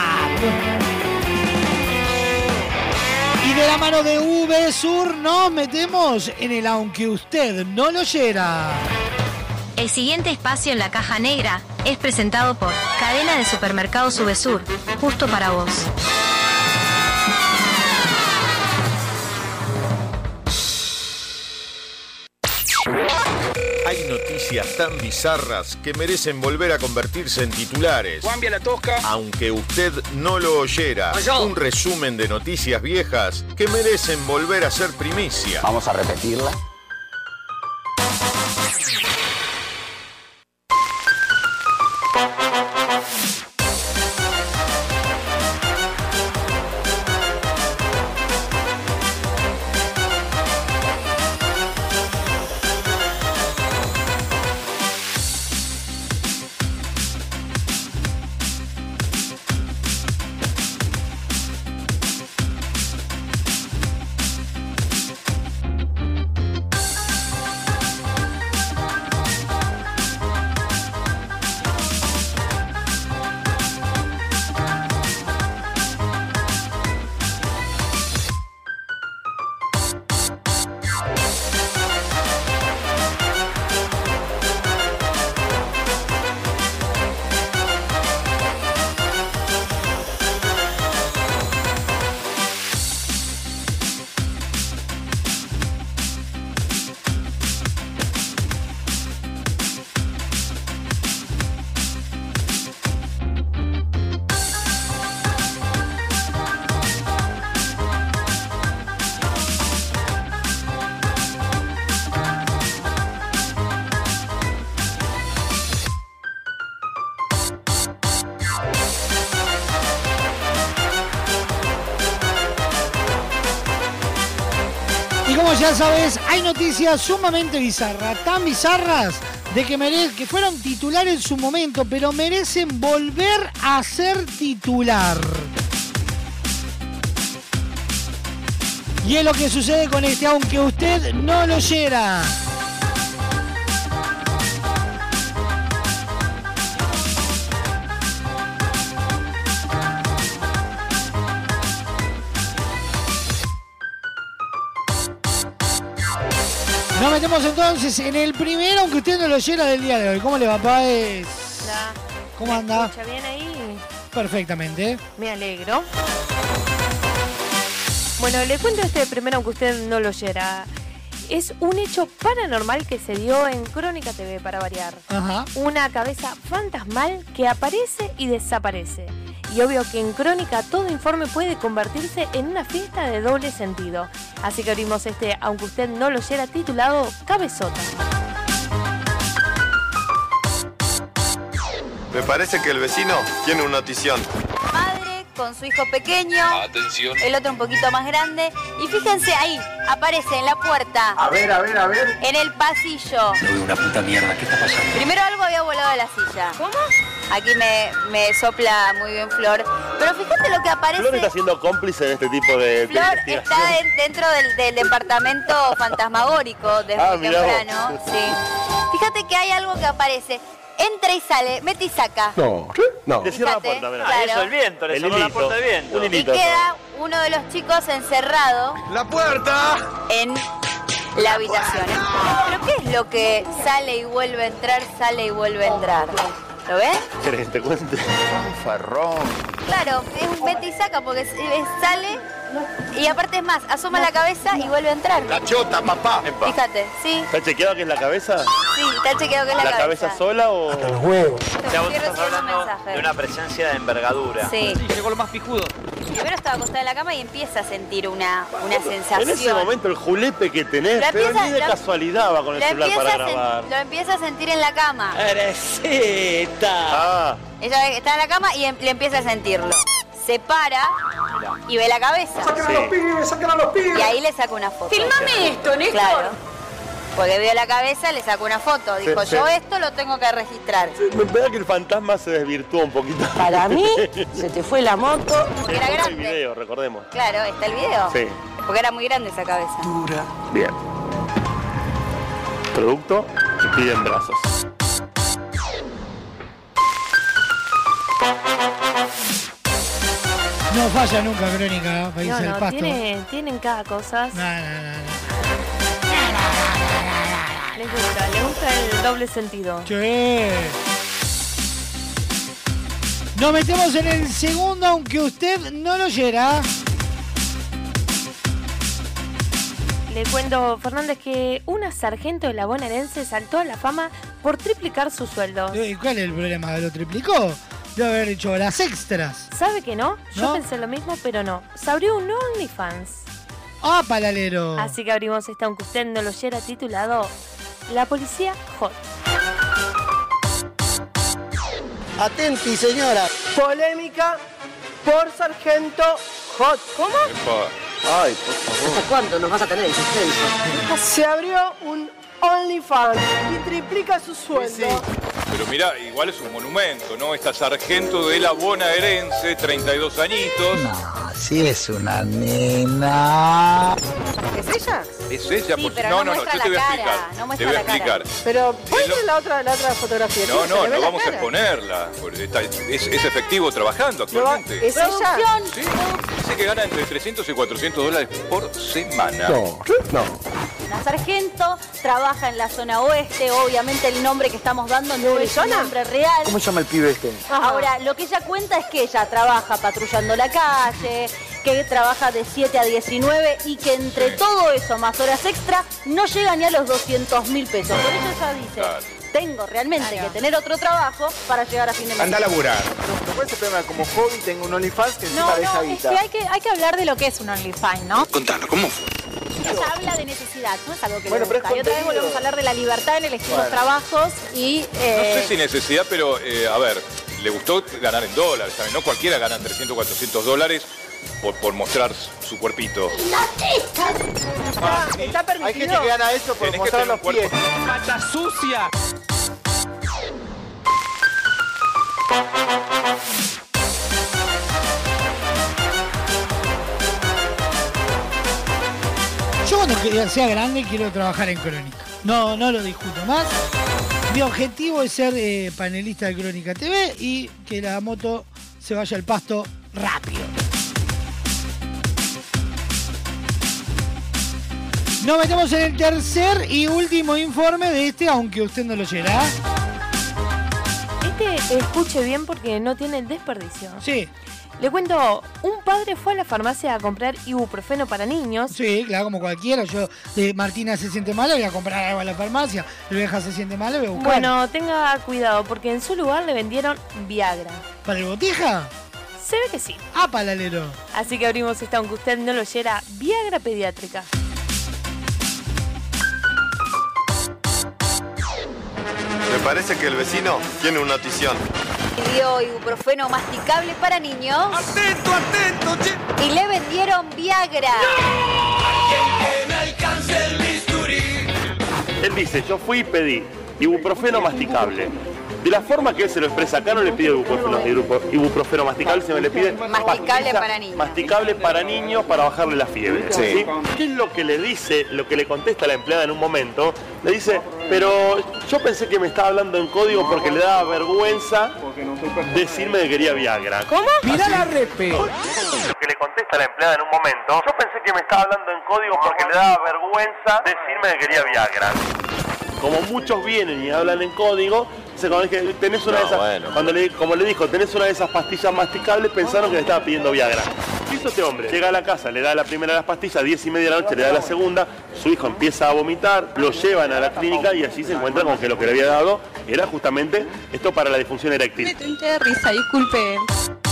Y de la mano de VSUR nos metemos en el aunque usted no lo oyera. El siguiente espacio en la caja negra es presentado por Cadena de Supermercados Subesur, justo para vos. Noticias tan bizarras que merecen volver a convertirse en titulares. Cambia la tosca. Aunque usted no lo oyera, un resumen de noticias viejas que merecen volver a ser primicia. Vamos a repetirla. Y como ya sabes, hay noticias sumamente bizarras, tan bizarras de que, mere- que fueron titular en su momento, pero merecen volver a ser titular. Y es lo que sucede con este, aunque usted no lo oyera. Metemos entonces en el primero, aunque usted no lo oyera del día de hoy. ¿Cómo le va, Paez? Hola. ¿Cómo ¿Me anda? escucha bien ahí? Perfectamente. Me alegro. Bueno, le cuento este primero, aunque usted no lo oyera. Es un hecho paranormal que se dio en Crónica TV, para variar. Ajá. Una cabeza fantasmal que aparece y desaparece. Y obvio que en Crónica todo informe puede convertirse en una fiesta de doble sentido. Así que abrimos este, aunque usted no lo oyera, titulado Cabezota. Me parece que el vecino tiene una notición. Madre con su hijo pequeño, Atención. el otro un poquito más grande. Y fíjense ahí, aparece en la puerta. A ver, a ver, a ver. En el pasillo. No veo una puta mierda, ¿qué está pasando? Primero algo había volado de la silla. ¿Cómo? Aquí me, me sopla muy bien Flor. Pero fíjate lo que aparece. Flor está siendo cómplice de este tipo de, Flor está en- dentro del, del departamento fantasmagórico desde Ah, temprano. Sí. Fíjate que hay algo que aparece. Entra y sale, mete y saca. No, no. Le cierra la puerta, mirá. claro. Eso, el viento, le cerró la puerta de viento. Un Y hilito. queda uno de los chicos encerrado. ¡La puerta! En la habitación. ¿Pero qué es lo que sale y vuelve a entrar, sale y vuelve a entrar? ¿Lo ven? ¿Querés que te cuente? Un farrón. Claro, es un mete y saca porque sale y aparte es más, asoma la cabeza y vuelve a entrar. La chota, papá. Fíjate, sí, ¿Está chequeado que es la cabeza? sí, está chequeado que es la, ¿La cabeza sola o...? Hasta los huevos. sea, vos estás hablando de una presencia de envergadura. Sí. llegó lo más pijudo. Primero estaba acostada en la cama y empieza a sentir una, una sensación. En ese momento el julepe que tenés, Lo pero empieza- ni de lo- casualidad va con el celular para sen- grabar. lo empieza a sentir en la cama. ¡Eresita! Ah, Ella ve que está en la cama y em- le empieza a sentirlo. Se para y ve la cabeza. ¡Saquen a los pibes, saquen a los pibes. Y ahí le saca una foto. Filmame esto, Néstor. Claro. Porque vio la cabeza, le sacó una foto. Dijo, Sí, yo sí. esto lo tengo que registrar. me da que el fantasma se desvirtuó un poquito. Para mí, se te fue la moto. Porque era grande. video, recordemos. Claro, está el video. Sí. Porque era muy grande esa cabeza. Bien. Producto y piden brazos. No falla nunca Crónica, País No, del no, Pasto. tiene- tienen cada cosa. No, no, no, Les gusta, les gusta el doble sentido. Che. Nos metemos en el segundo, aunque usted no lo oyera. Le cuento, Fernández, que una sargento de la bonaerense saltó a la fama por triplicar su sueldo. ¿Y cuál es el problema? ¿Lo triplicó? Debe haber hecho las extras. ¿Sabe que no? Yo ¿No? pensé lo mismo, pero no. Se abrió un OnlyFans. ¡Ah, palalero! Así que abrimos este, aunque usted no lo oyera, titulado La Policía Hot. Atenti, señora. Polémica por sargento Hot. ¿Cómo? Ay, por favor. ¿Hasta cuándo nos vas a tener en suspenso? Se abrió un OnlyFans y triplica su sueldo. Pero mira, igual es un monumento, ¿no? Esta sargento de la bonaerense, 32 añitos. Sí, es una nena. ¿Es ella? Es ella, Sí, por pero no, no no, no, yo te voy la a cara, explicar. no te voy a la cara. explicar. Pero ponle la otra, la otra fotografía. No, ¿se no, no la vamos a cara? exponerla. porque está- es, es efectivo trabajando No va- actualmente. ¿Es ella? Sí, dice que gana entre 300 y 400 dólares por semana. No, no. Una sargento, trabaja en la zona oeste, obviamente el nombre que estamos dando no es su nombre real. ¿Cómo se llama el pibe este? Ahora, lo que ella cuenta es que ella trabaja patrullando la calle, que trabaja de 7 a 19 y que entre todo eso más horas extra no llega ni a los 200 mil pesos. Por eso ella dice, tengo realmente que tener otro trabajo para llegar a fin de mes. Después se pega como hobby, tengo un OnlyFans que encima No, deja no, es que hay, que hay que hablar de lo que es un OnlyFans, ¿no? Contalo, ¿cómo fue? Habla de necesidad, no es algo que Bueno, le pero gusta. Y otra vez volvemos a hablar de la libertad en elegir los Bueno. trabajos y... No eh, sé si necesidad, pero eh, a ver, le gustó ganar en dólares, ¿saben? No cualquiera gana 300, 400 dólares por, por mostrar su cuerpito. Está permitido. Hay gente que gana eso por Tenés mostrar los pies. ¡Pata sucia! Cuando sea grande quiero trabajar en Crónica. No, no lo discuto más. Mi objetivo es ser eh, panelista de Crónica TV y que la moto se vaya al pasto rápido. Nos metemos en el tercer y último informe de este, aunque usted no lo oyera. Este escuche bien porque no tiene desperdicio. Sí. Le cuento, un padre fue a la farmacia a comprar ibuprofeno para niños. Sí, claro, como cualquiera. Yo, de Martina se siente mal, voy a comprar algo a la farmacia. Rebeja se siente mal, voy a buscar. Bueno, tenga cuidado porque en su lugar le vendieron Viagra. ¿Para el botija? Se ve que sí. ¡Apa, Lalero! Así que abrimos esta, aunque usted no lo oyera, Viagra pediátrica. Me parece que el vecino tiene una notición. Dio ibuprofeno masticable para niños. ¡Atento, atento! Y le vendieron Viagra. Que me alcance el bisturí. Él dice, yo fui y pedí ibuprofeno masticable. De la forma que él se lo expresa acá no le pide ibuprofeno, masticable, sino le pide Masticable para niños. Masticable para niños para bajarle la fiebre. Sí. ¿Qué es lo que le dice, lo que le contesta la empleada en un momento? Le dice, pero yo pensé que me estaba hablando en código porque le daba vergüenza decirme que quería Viagra. ¿Cómo? Mira la repe. Lo que le contesta la empleada en un momento, yo pensé que me estaba hablando en código porque le daba vergüenza decirme que quería Viagra. Como muchos vienen y hablan en código, se cuando dije, tenés una No, de esas, bueno. cuando le, como le dijo, tenés una de esas pastillas masticables, pensaron que le estaba pidiendo Viagra. ¿Qué hizo este hombre? Llega a la casa, le da la primera de las pastillas, 10 y media de la noche le da la segunda, su hijo empieza a vomitar, lo llevan a la clínica y allí se encuentran con que lo que le había dado era justamente esto para la disfunción eréctil. de risa, disculpe.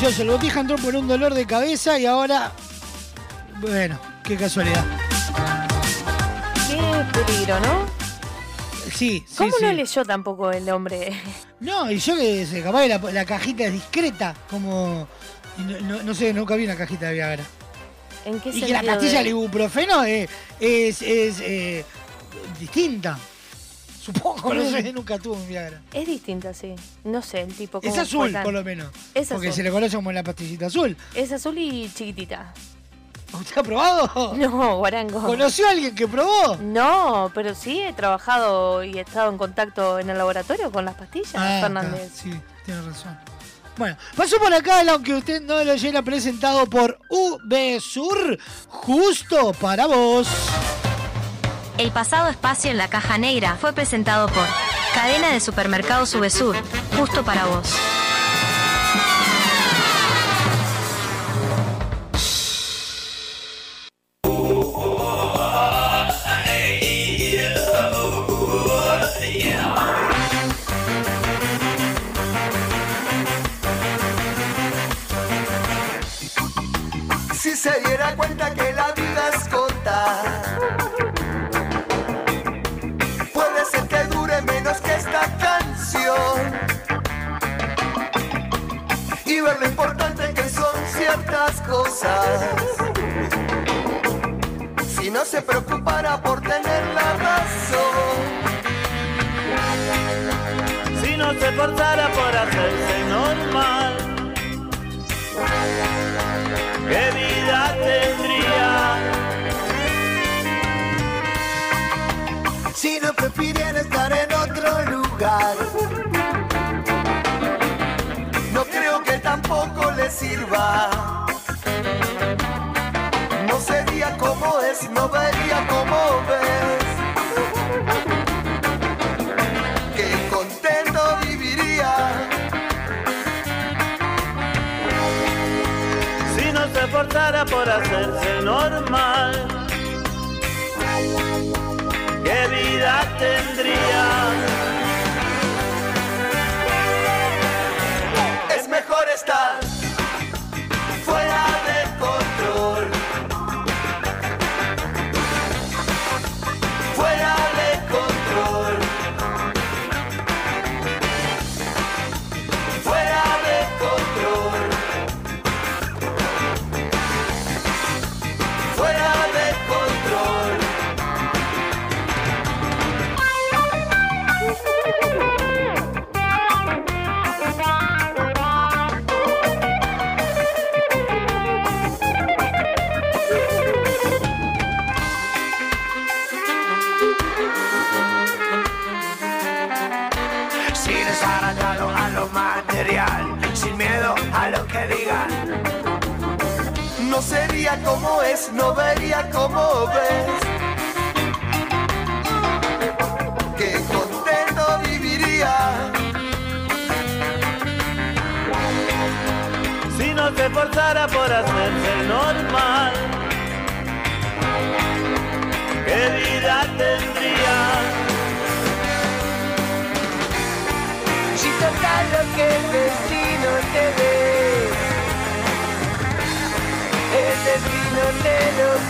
Maravilloso! El botija entró por un dolor de cabeza y ahora. Bueno, qué casualidad. Qué peligro, ¿no? Sí, sí. ¿Cómo sí. no leyó tampoco el hombre? No, y yo que sé, capaz que la, la cajita es discreta, como. No, no- no sé, nunca vi una cajita de Viagra. ¿En qué Y que la pastilla de- del ibuprofeno es, es, es, eh, distinta. Supongo, no sé, nunca tuve un Viagra. Es distinta, sí. No sé, el tipo Es azul, por lo menos. Es porque azul. se le conoce como la pastillita azul. Es azul y chiquitita. ¿Usted ha probado? No, guarango. ¿Conoció a alguien que probó? No, pero sí he trabajado y he estado en contacto en el laboratorio con las pastillas, Ah, Fernández. está, sí, tiene razón. Bueno, pasó por acá, aunque usted no lo oyera, presentado por VSUR, justo para vos. El pasado espacio en la caja negra fue presentado por Cadena de Supermercados Subesur, justo para vos. Si no se preocupara por tener la razón. Si no se esforzara por hacerse normal, ¿qué vida tendría? Si no prefiriera estar en otro lugar, no creo que tampoco le sirva. Esforzara por hacerse normal, ¿qué vida tendría? Que contento viviría. Si no se esforzara por hacerse normal, ¿qué vida tendría? Si total lo que el destino te dé, el destino te lo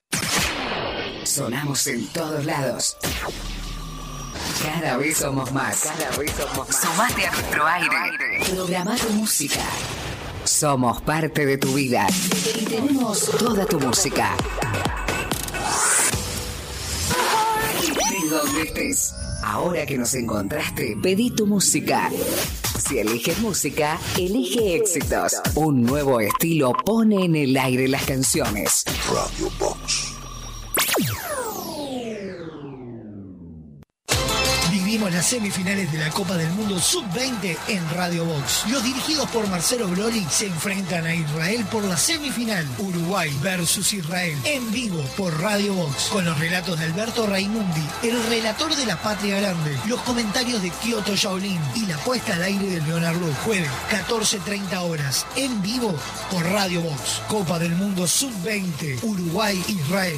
Sonamos en todos lados. Cada vez somos más. Cada vez somos más. Sumate a nuestro aire. Programa tu música. Somos parte de tu vida. Y tenemos toda tu música. De donde estés. Ahora que nos encontraste, pedí tu música. Si eliges música, elige éxitos. Un nuevo estilo pone en el aire las canciones. Radio Box. Las semifinales de la Copa del Mundo Sub-20 en Radio Box. Los dirigidos por Marcelo Broli se enfrentan a Israel por la semifinal. Uruguay versus Israel en vivo por Radio Box. Con los relatos de Alberto Raimundi, el relator de la Patria Grande, los comentarios de Kyoto Shaolin y la puesta al aire de Leonardo. Jueves, 14.30 horas, en vivo por Radio Box. Copa del Mundo Sub-20, Uruguay-Israel.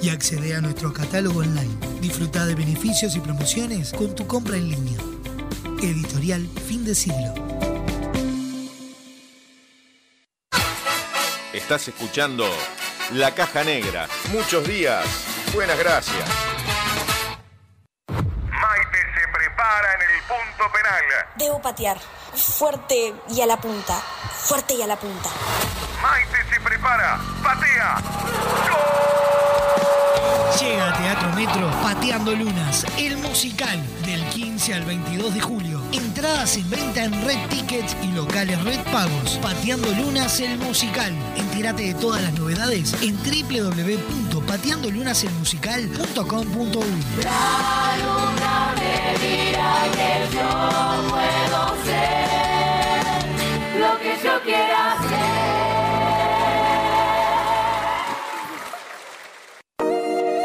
y accede a nuestro catálogo online. Disfruta de beneficios y promociones con tu compra en línea. Editorial Fin de Siglo. Estás escuchando La Caja Negra. Muchos días. Buenas gracias. Maite se prepara en el punto penal. Debo patear. Fuerte y a la punta. Fuerte y a la punta. Maite se prepara. Patea. Llega a Teatro Metro Pateando Lunas, el musical del 15 al 22 de julio. Entradas en venta en Red Tickets y locales Red Pagos. Pateando Lunas, el musical. Entérate de todas las novedades en www.pateandolunaselmusical.com.uy. Que yo puedo ser lo que yo quiera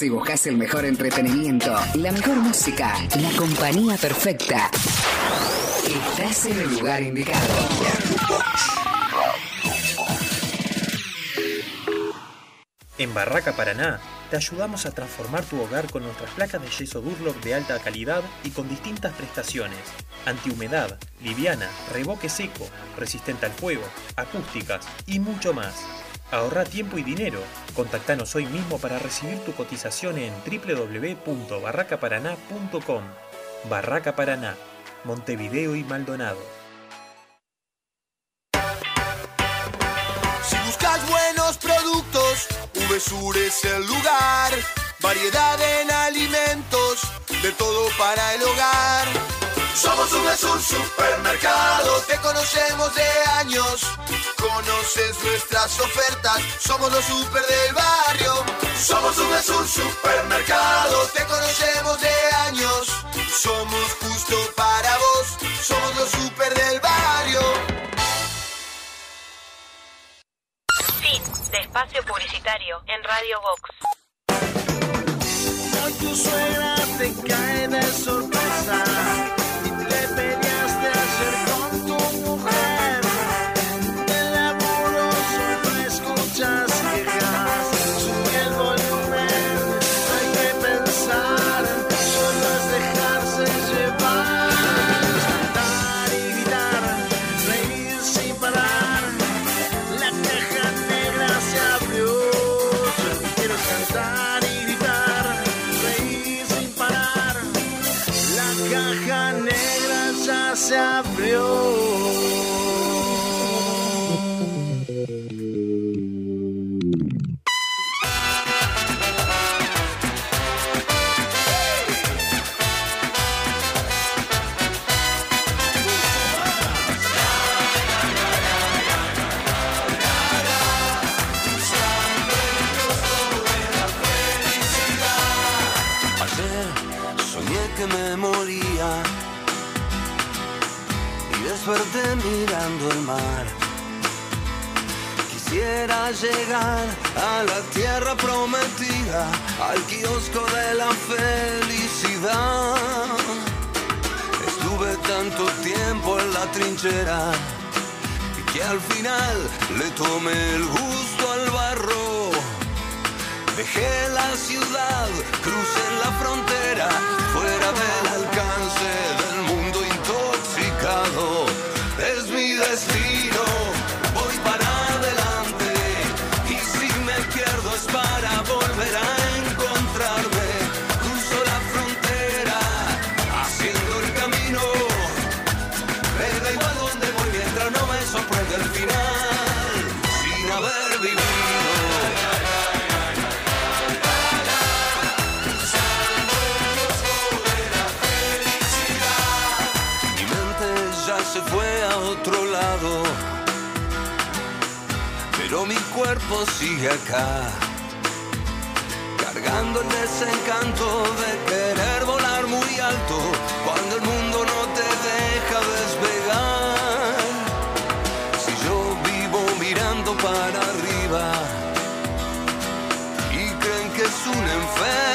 Si buscas el mejor entretenimiento, la mejor música, la compañía perfecta, estás en el lugar indicado. En Barraca Paraná te ayudamos a transformar tu hogar con nuestras placas de yeso Durlock de alta calidad y con distintas prestaciones. Antihumedad, liviana, revoque seco, resistente al fuego, acústicas y mucho más. Ahorra tiempo y dinero. Contactanos hoy mismo para recibir tu cotización en www.barracaparaná.com. Barraca Paraná, Montevideo y Maldonado. Si buscas buenos productos, VSUR es el lugar. Variedad en alimentos, de todo para el hogar. Somos VSUR Supermercado, te conocemos de años. Conoces nuestras ofertas, somos los super del barrio. Somos VSUR Supermercado, te conocemos de años. Somos justo para vos, somos los super del barrio. Fin de espacio publicitario en Radio Vox. Hoy tu suegra te cae de sorpresa Quisiera llegar a la tierra prometida, al kiosco de la felicidad. Estuve tanto tiempo en la trinchera que al final le tomé el gusto al barro. Dejé la ciudad, crucé la frontera, fuera del alcance mi cuerpo sigue acá, cargando el desencanto de querer volar muy alto cuando el mundo no te deja despegar. Si yo vivo mirando para arriba y creen que es una enfermedad,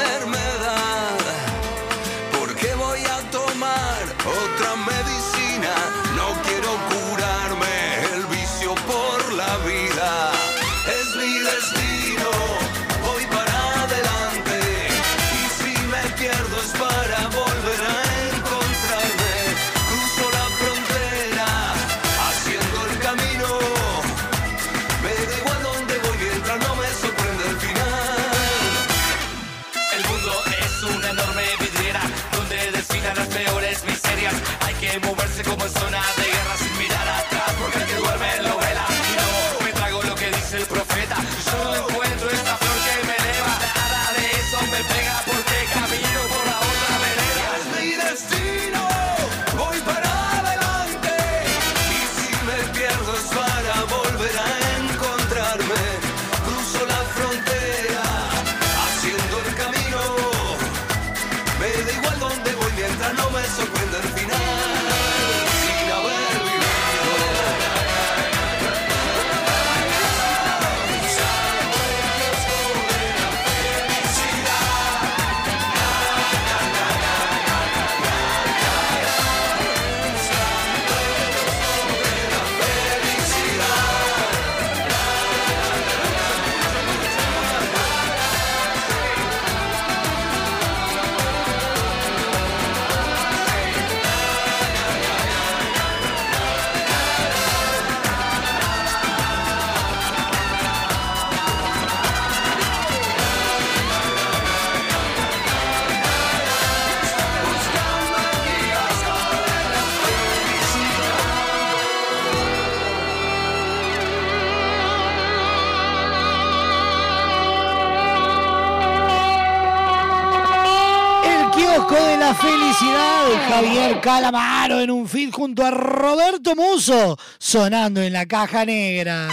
Javier Calamaro en un feed junto a Roberto Muso, sonando en la caja negra.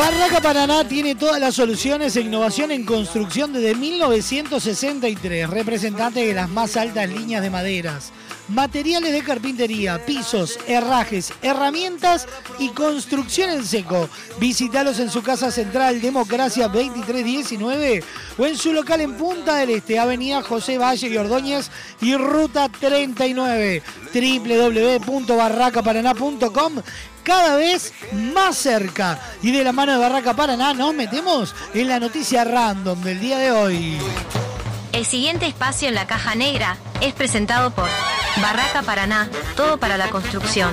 Barraca Paraná tiene todas las soluciones e innovación en construcción desde 1963, representante de las más altas líneas de maderas, materiales de carpintería, pisos, herrajes, herramientas y construcción en seco. Visítalos en su casa central Democracia 2319 o en su local en Punta del Este, Avenida José Valle y Ordóñez y Ruta 39 www.barracaparaná.com cada vez más cerca. Y de la mano de Barraca Paraná nos metemos en la noticia random del día de hoy. El siguiente espacio en la caja negra es presentado por Barraca Paraná, todo para la construcción.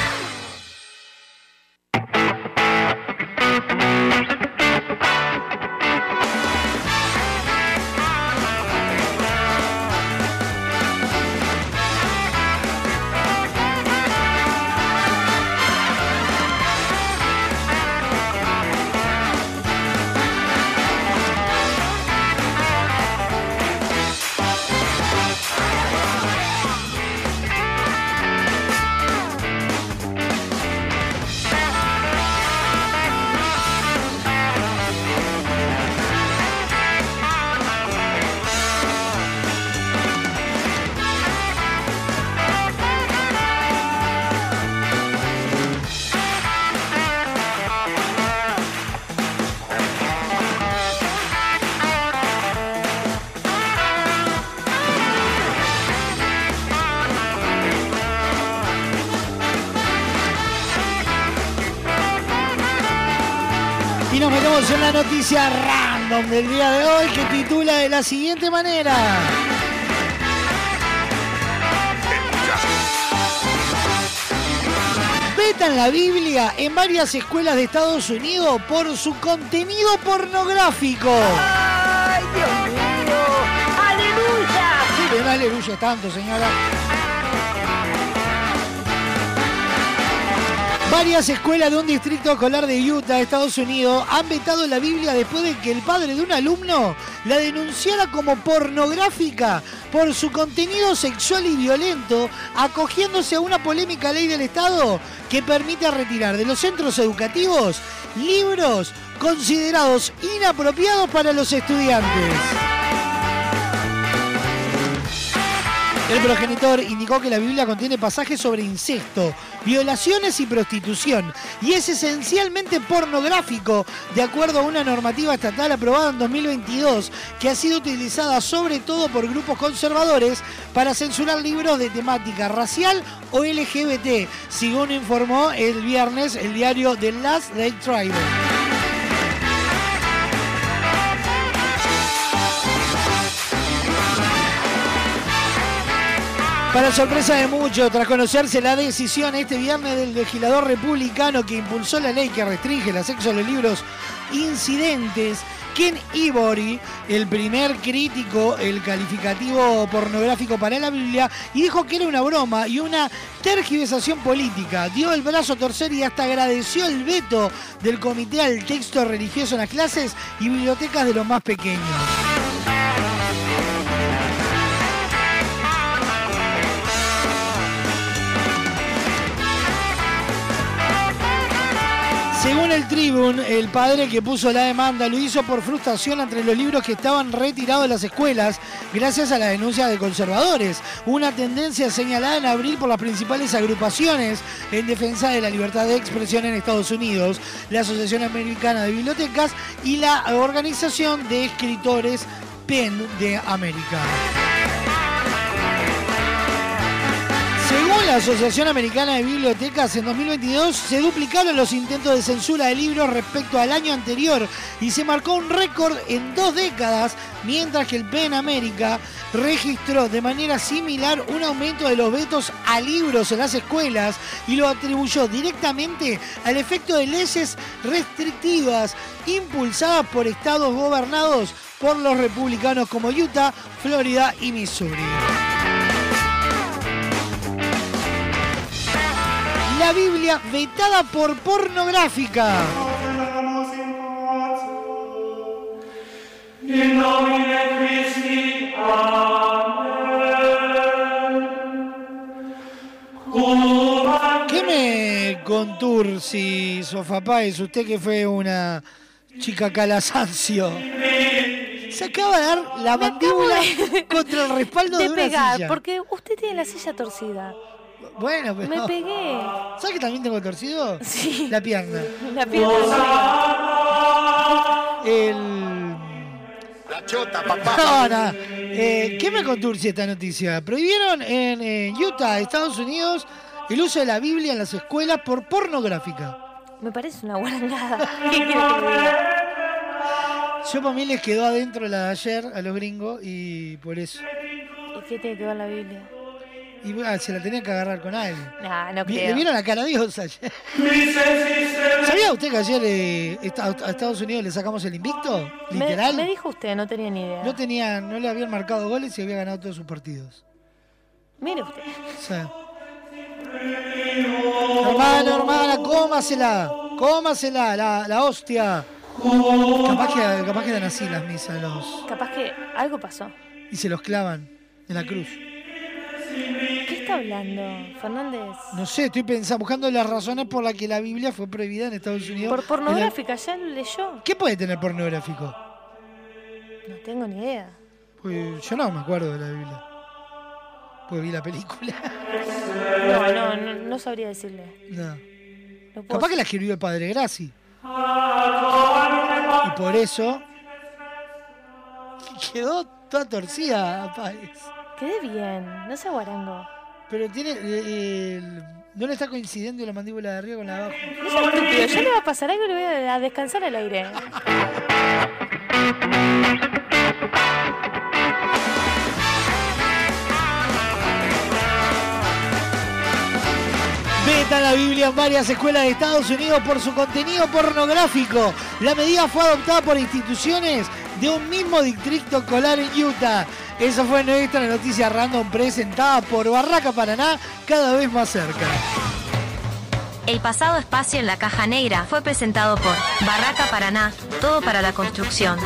Del día de hoy que titula de la siguiente manera. Vetan la Biblia en varias escuelas de Estados Unidos por su contenido pornográfico. ¡Ay, Dios mío! ¡Aleluya! Sí, pero no aleluya tanto, señora. Varias escuelas de un distrito escolar de Utah, Estados Unidos, han vetado la Biblia después de que el padre de un alumno la denunciara como pornográfica por su contenido sexual y violento, acogiéndose a una polémica ley del Estado que permite retirar de los centros educativos libros considerados inapropiados para los estudiantes. El progenitor indicó que la Biblia contiene pasajes sobre incesto, violaciones y prostitución, y es esencialmente pornográfico, de acuerdo a una normativa estatal aprobada en 2022, que ha sido utilizada sobre todo por grupos conservadores para censurar libros de temática racial o LGBT, según informó el viernes el diario The Last Day Tribal. Para sorpresa de muchos, tras conocerse la decisión este viernes del legislador republicano que impulsó la ley que restringe el acceso a los libros incidentes, Ken Ivory, el primer crítico, el calificativo pornográfico para la Biblia, y dijo que era una broma y una tergiversación política. Dio el brazo a torcer y hasta agradeció el veto del comité al texto religioso en las clases y bibliotecas de los más pequeños. Según el Tribune, el padre que puso la demanda lo hizo por frustración entre los libros que estaban retirados de las escuelas gracias a la denuncia de conservadores, una tendencia señalada en abril por las principales agrupaciones en defensa de la libertad de expresión en Estados Unidos, la Asociación Americana de Bibliotecas y la Organización de Escritores PEN de América. La Asociación Americana de Bibliotecas, en 2022 se duplicaron los intentos de censura de libros respecto al año anterior y se marcó un récord en dos décadas, mientras que el PEN América registró de manera similar un aumento de los vetos a libros en las escuelas y lo atribuyó directamente al efecto de leyes restrictivas impulsadas por estados gobernados por los republicanos como Utah, Florida y Missouri. La Biblia vetada por pornográfica. ¿Qué me contursi, Sofapáez, usted que fue una chica calasancio? Se acaba de dar la mandíbula contra el respaldo de, de una pegar, silla. porque usted tiene la silla torcida. Bueno, pero... Me pegué. ¿Sabes que también tengo torcido? Sí. La pierna. La pierna. El... La chota, papá. No, no. Eh, ¿Qué me conturce esta noticia? Prohibieron en Utah, Estados Unidos, el uso de la Biblia en las escuelas por pornográfica. Me parece una guarangada. Yo para mí les quedó adentro la de ayer a los gringos y por eso. ¿Y qué tiene que ver la Biblia? Y ah, se la tenían que agarrar con alguien. Nah, no Vi- creo. Le vieron la cara a Dios ayer. ¿Sabía usted que ayer eh, a Estados Unidos le sacamos el invicto? Literal. me dijo usted, no tenía ni idea. No tenía, no le habían marcado goles y había ganado todos sus partidos. Mire usted. O sea. Hermano, hermana, cómasela. Cómasela, la, la hostia. Capaz que, capaz que dan así las misas los, Capaz que algo pasó. y se los clavan en la cruz. ¿Qué está hablando, Fernández? No sé, estoy pensando, buscando las razones por las que la Biblia fue prohibida en Estados Unidos. Por En la- pornográfica, ya lo leyó. ¿Qué puede tener pornográfico? No tengo ni idea. Pues yo no me acuerdo de la Biblia. Pues vi la película. No, no, no, no sabría decirle. No. Capaz que la escribió el padre Graci. Y por eso quedó toda torcida, Páez. Quedé bien, no sea guarango. Pero tiene. eh, el- no le está coincidiendo la mandíbula de arriba con la de abajo. No sea estúpido, ya le va a pasar algo y le voy a descansar al aire. Vetan la Biblia en varias escuelas de Estados Unidos por su contenido pornográfico. La medida fue adoptada por instituciones de un mismo distrito escolar en Utah. Esa fue nuestra noticia random presentada por Barraca Paraná, cada vez más cerca. El pasado espacio en la caja negra fue presentado por Barraca Paraná, todo para la construcción.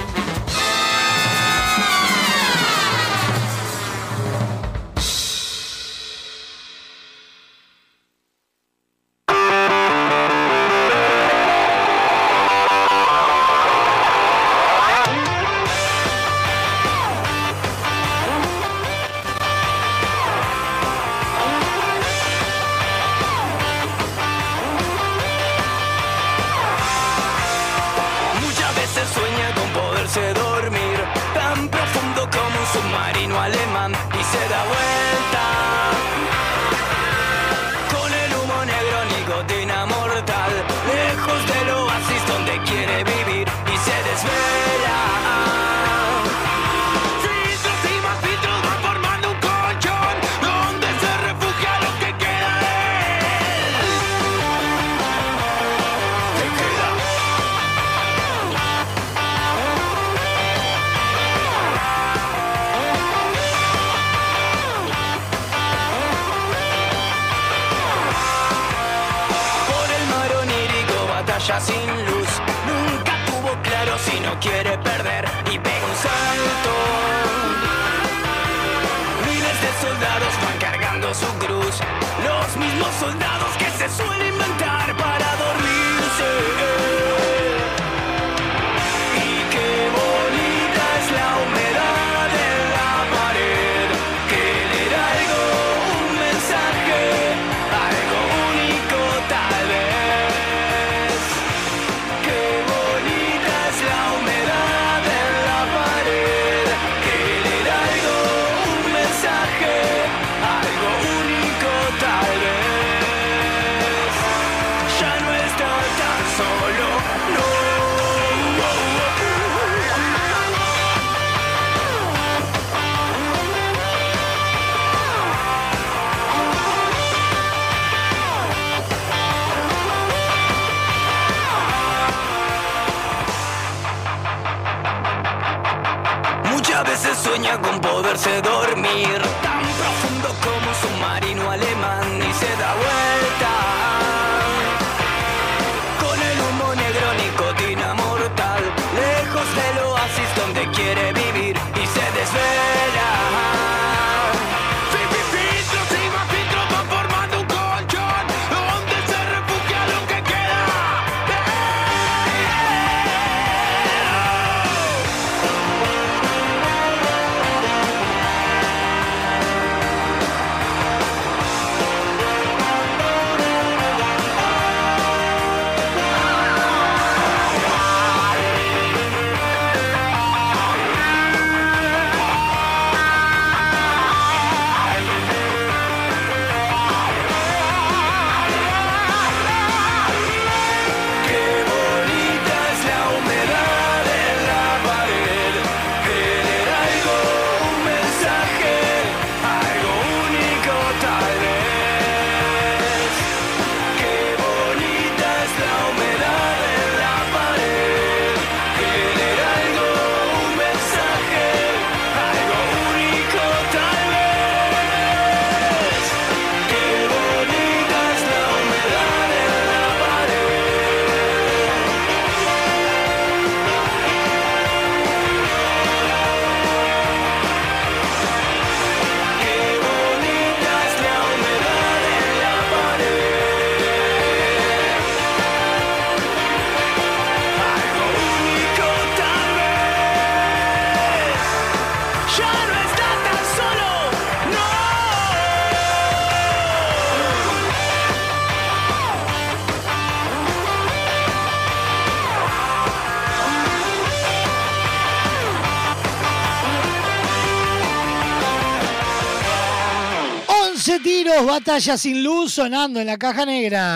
Batalla sin luz sonando en la caja negra.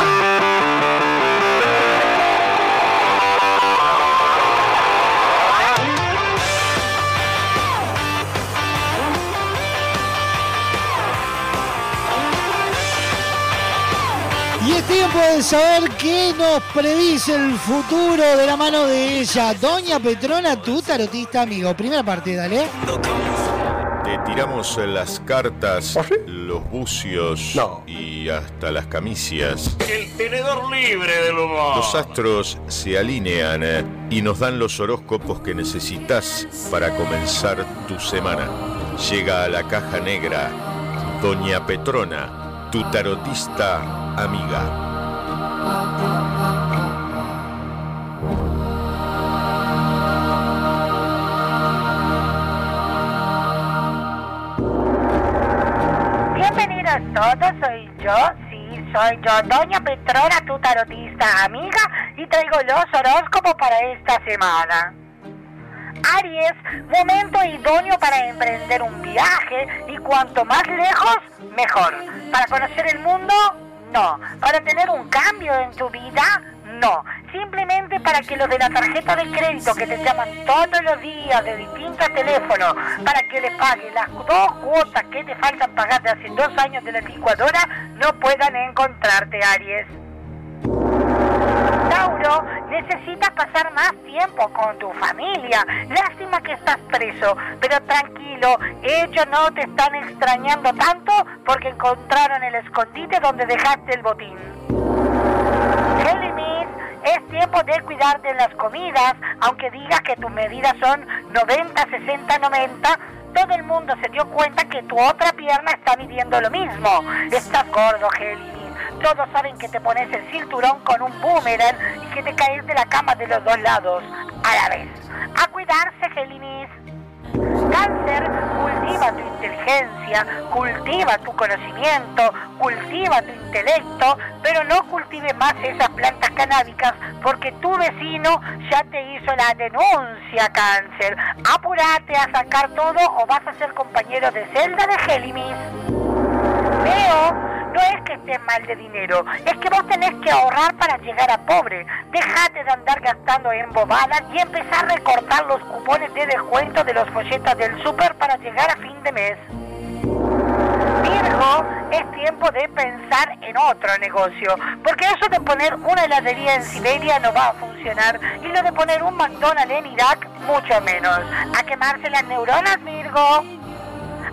Y es tiempo de saber qué nos predice el futuro de la mano de ella. Doña Petrona, tu tarotista amigo. Primera parte, dale. Te tiramos las cartas, los bucios y hasta las camicias. El tenedor libre del humor. Los astros se alinean eh, y nos dan los horóscopos que necesitas para comenzar tu semana. Llega a la caja negra Doña Petrona, tu tarotista amiga. Soy yo, sí, soy yo, Doña Petrona, tu tarotista amiga, y traigo los horóscopos para esta semana. Aries, momento idóneo para emprender un viaje y cuanto más lejos, mejor. Para conocer el mundo, no. Para tener un cambio en tu vida, no. Simplemente para que los de la tarjeta de crédito que te llaman todos los días de distintos teléfonos para que les pagues las dos cuotas que te faltan pagar de hace dos años de la licuadora no puedan encontrarte, Aries. Tauro, necesitas pasar más tiempo con tu familia. Lástima que estás preso, pero tranquilo, ellos no te están extrañando tanto porque encontraron el escondite donde dejaste el botín. Es tiempo de cuidar de las comidas, aunque digas que tus medidas son 90, 60, 90. Todo el mundo se dio cuenta que tu otra pierna está midiendo lo mismo. Estás gordo, Géminis. Todos saben que te pones el cinturón con un boomerang y que te caes de la cama de los dos lados a la vez. A cuidarse, Géminis. Cáncer, cultiva tu inteligencia, cultiva tu conocimiento, cultiva tu intelecto, pero no cultive más esas plantas canábicas porque tu vecino ya te hizo la denuncia, Cáncer. Apúrate a sacar todo o vas a ser compañero de celda de Géminis. Leo, no es que estés mal de dinero, es que vos tenés que ahorrar para llegar a pobre. Dejate de andar gastando en bobadas y empezar a recortar los cupones de descuento de los folletos del súper para llegar a fin de mes. Virgo, es tiempo de pensar en otro negocio. Porque eso de poner una heladería en Siberia no va a funcionar. Y lo de poner un McDonald's en Irak, mucho menos. A quemarse las neuronas, Virgo.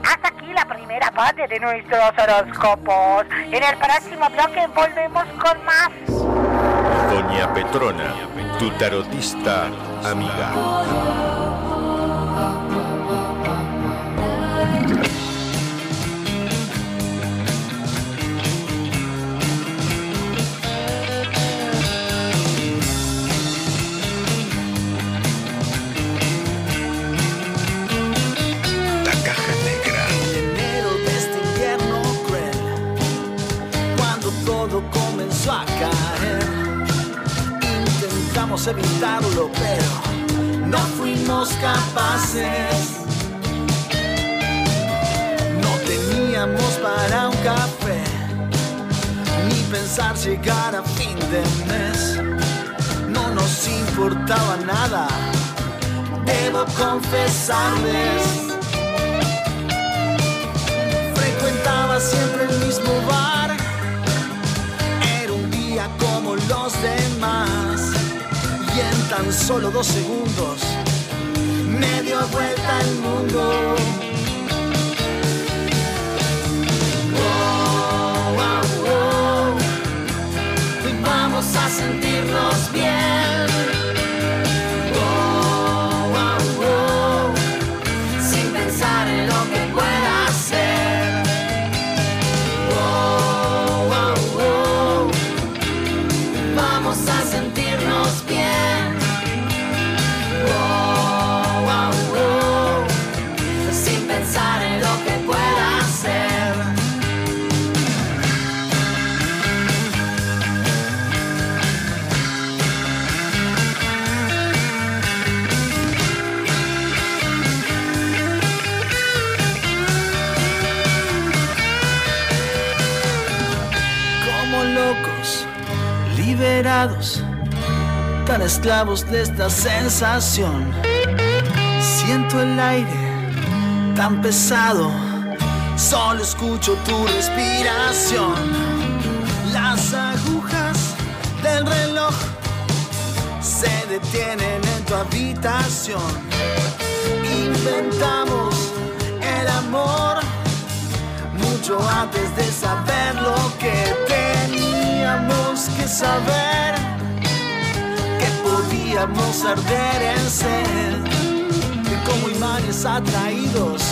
Hasta aquí la primera parte de nuestros horóscopos. En el próximo bloque volvemos con más. Doña Petrona, tu tarotista amiga. A caer, intentamos evitarlo, pero no fuimos capaces. No teníamos para un café, ni pensar llegar a fin de mes. No nos importaba nada, debo confesarles frecuentaba siempre el mismo bar. Y en tan solo dos segundos me dio vuelta el mundo. Oh, oh, oh. Vamos a sentirnos bien. Tan esclavos de esta sensación. Siento el aire tan pesado, solo escucho tu respiración. Las agujas del reloj se detienen en tu habitación. Inventamos el amor mucho antes de saber lo que teníamos que saber, podíamos arder en sed, como imanes atraídos,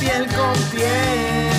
piel con piel.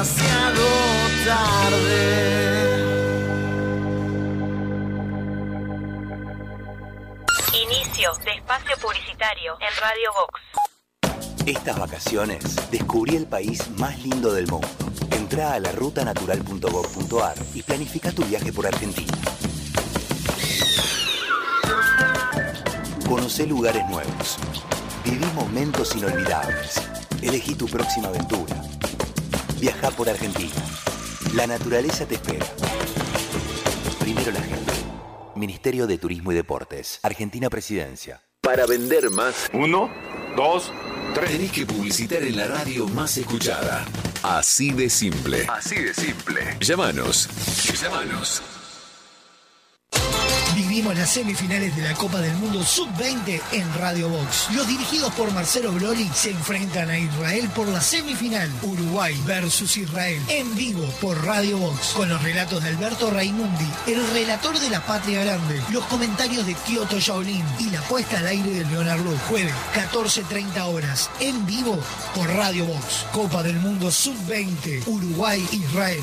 Demasiado tarde. Inicio de espacio publicitario en Radio Vox. Estas vacaciones descubrí el país más lindo del mundo. Entra a la rutanatural.gov.ar y planifica tu viaje por Argentina. Conoce lugares nuevos. Viví momentos inolvidables. Elegí tu próxima aventura. Viaja por Argentina. La naturaleza te espera. Primero la gente. Ministerio de Turismo y Deportes. Argentina Presidencia. Para vender más. Uno, dos, Tenés que publicitar en la radio más escuchada. Así de simple. Así de simple. Llámanos. Llámanos. Vivimos las semifinales de la Copa del Mundo Sub-20 en Radio Box. Los dirigidos por Marcelo Broli se enfrentan a Israel por la semifinal. Uruguay versus Israel. En vivo por Radio Box. Con los relatos de Alberto Raimundi, el relator de la Patria Grande. Los comentarios de Kyoto Shaolin y la puesta al aire de Leonardo. Jueves, 14.30 horas. En vivo por Radio Box. Copa del Mundo Sub-20. Uruguay-Israel.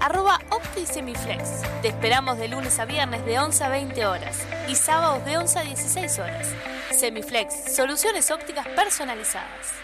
arroba OptiSemiflex. Te esperamos de lunes a viernes de 11 a 20 horas y sábados de 11 a 16 horas. Semiflex, soluciones ópticas personalizadas.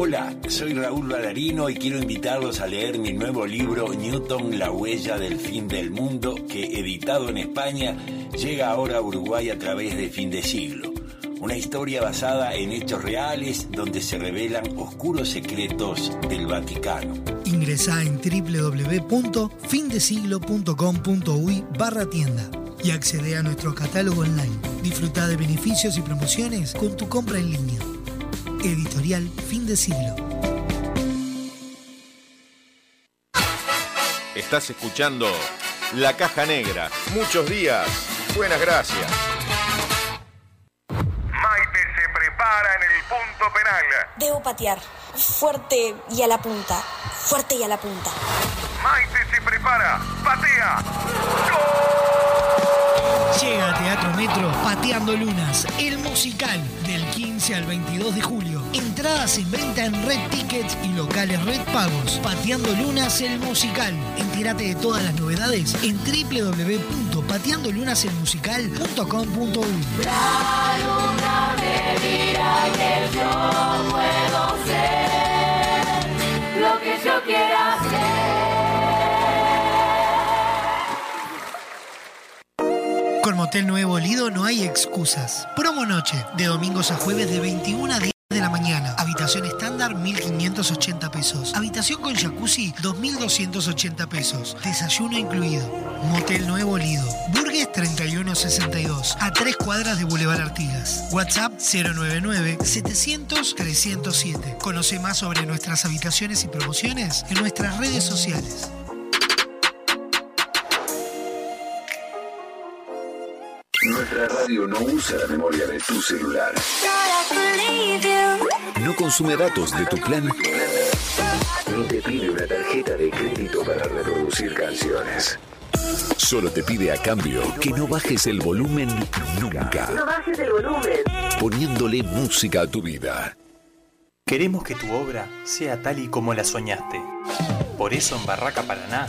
Hola, soy Raúl Balarino y quiero invitarlos a leer mi nuevo libro Newton, la huella del fin del mundo, que editado en España llega ahora a Uruguay a través de Fin de Siglo. Una historia basada en hechos reales donde se revelan oscuros secretos del Vaticano. Ingresá en www.findesiglo.com.uy barra tienda y accede a nuestro catálogo online. Disfruta de beneficios y promociones con tu compra en línea. Editorial Fin de Siglo. Estás escuchando La Caja Negra. Muchos días. Buenas gracias. Punto penal. Debo patear. Fuerte y a la punta. Fuerte y a la punta. Maite se prepara. Patea. Llega a Teatro Metro Pateando Lunas, el musical del 15 al 22 de julio. Entradas en venta en Red Tickets y locales Red Pagos. Pateando Lunas, el musical. Entérate de todas las novedades en www.pateandolunaselmusical.com.uy. Con Motel Nuevo Lido no hay excusas. Promo noche, de domingos a jueves de 21 a 10 la mañana. Habitación estándar 1.580 pesos. Habitación con jacuzzi 2.280 pesos. Desayuno incluido. Motel Nuevo Lido. Burgues 3162. A tres cuadras de Boulevard Artigas. WhatsApp 099-700-307. Conoce más sobre nuestras habitaciones y promociones en nuestras redes sociales. Nuestra radio no usa la memoria de tu celular. No consume datos de tu plan. Ni te pide una tarjeta de crédito para reproducir canciones. Solo te pide a cambio que no bajes el volumen nunca. No bajes el volumen. Poniéndole música a tu vida. Queremos que tu obra sea tal y como la soñaste. Por eso en Barraca Paraná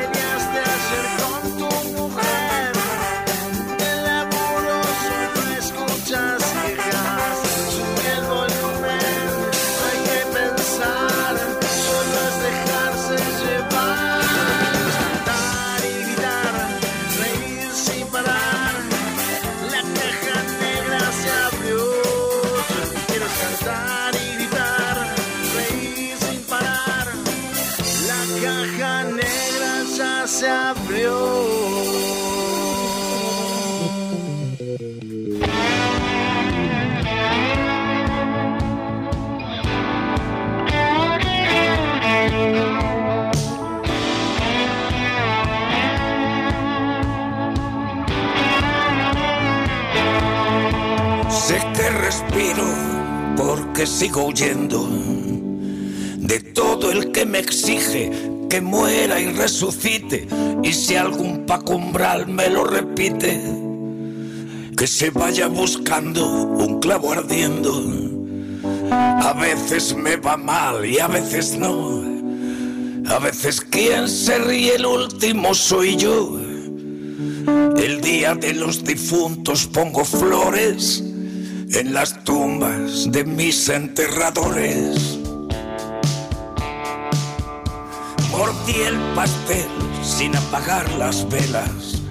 respiro porque sigo huyendo de todo el que me exige que muera y resucite. Y si algún pacumbral me lo repite, que se vaya buscando un clavo ardiendo. A veces me va mal y a veces no. A veces quien se ríe el último soy yo. El día de los difuntos pongo flores en las tumbas de mis enterradores. Mordí el pastel sin apagar las velas.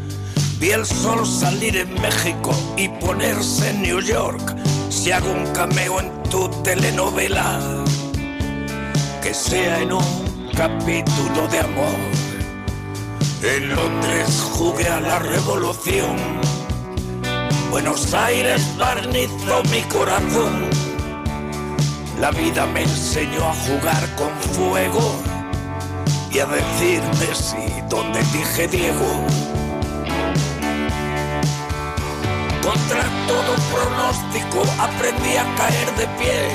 Vi el sol salir en México y ponerse en New York. Si hago un cameo en tu telenovela, que sea en un capítulo de amor. En Londres jugué a la revolución. Buenos Aires barnizó mi corazón. La vida me enseñó a jugar con fuego y a decirme sí donde dije Diego. Contra todo pronóstico aprendí a caer de pie.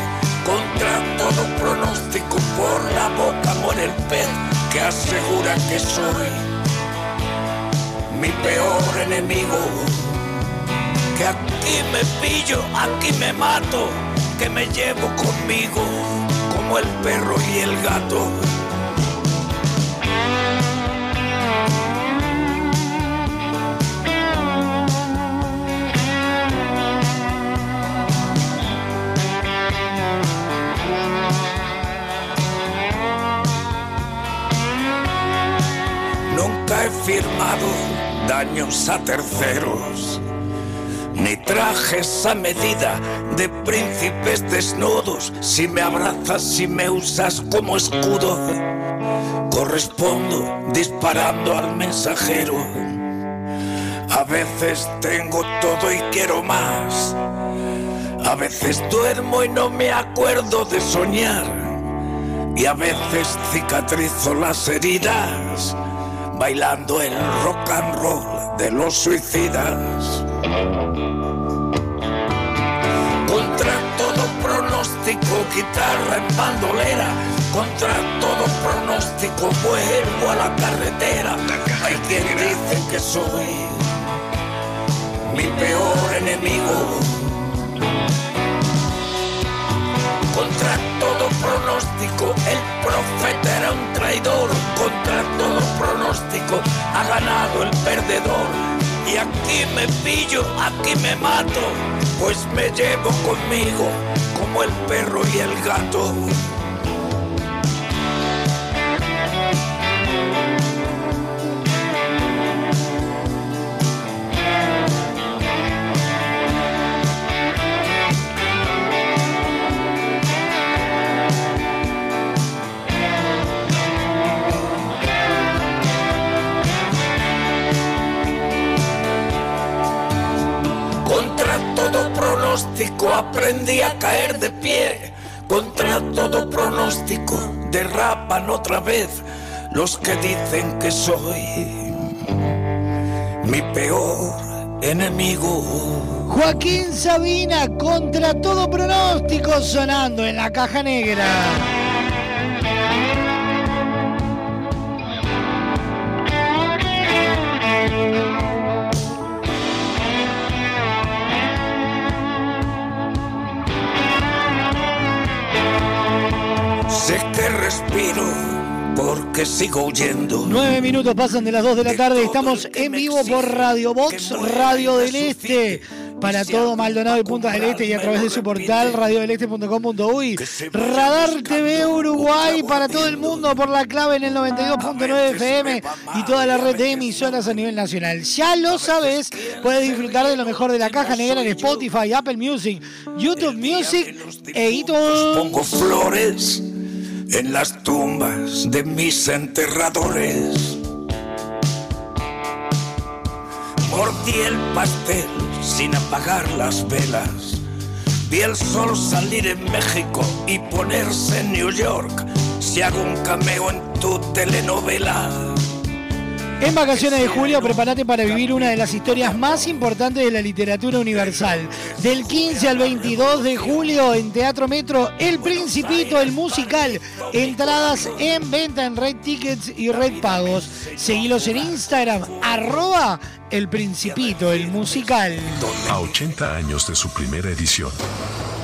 Contra todo pronóstico por la boca muere el pez que asegura que soy mi peor enemigo. Que aquí me pillo, aquí me mato, que me llevo conmigo como el perro y el gato. Nunca he firmado daños a terceros, ni trajes a medida de príncipes desnudos. Si me abrazas, si me usas como escudo, correspondo disparando al mensajero. A veces tengo todo y quiero más. A veces duermo y no me acuerdo de soñar. Y a veces cicatrizo las heridas bailando el rock and roll de los suicidas. Contra todo pronóstico, guitarra en bandolera. Contra todo pronóstico, vuelvo a la carretera. Hay quien dice que soy mi peor enemigo. Contra todo pronóstico, el profeta era un traidor. Contra todo pronóstico, ha ganado el perdedor. Y aquí me pillo, aquí me mato, pues me llevo conmigo como el perro y el gato. Aprendí a caer de pie. Contra todo pronóstico derrapan otra vez los que dicen que soy mi peor enemigo. Joaquín Sabina contra todo pronóstico sonando en la caja negra. Que respiro porque sigo huyendo. Nueve minutos pasan de las 2 de la tarde. Estamos en vivo por Radio Box, Radio del Este. Para todo Maldonado y Punta del Este y a través de su portal radiodeleste.com.uy. Radar TV Uruguay para todo el mundo por la clave en el 92.9 FM y toda la red de emisoras a nivel nacional. Ya lo sabes, puedes disfrutar de lo mejor de la caja negra en Spotify, Apple Music, YouTube Music e iTunes. Pongo flores en las tumbas de mis enterradores. Mordí el pastel sin apagar las velas. Vi el sol salir en México y ponerse en New York. Si hago un cameo en tu telenovela. En vacaciones de julio, prepárate para vivir una de las historias más importantes de la literatura universal. Del 15 al 22 de julio en Teatro Metro, El Principito, el musical. Entradas en venta en Red Tickets y Red Pagos. Seguilos en Instagram, arroba El Principito, el musical. A 80 años de su primera edición.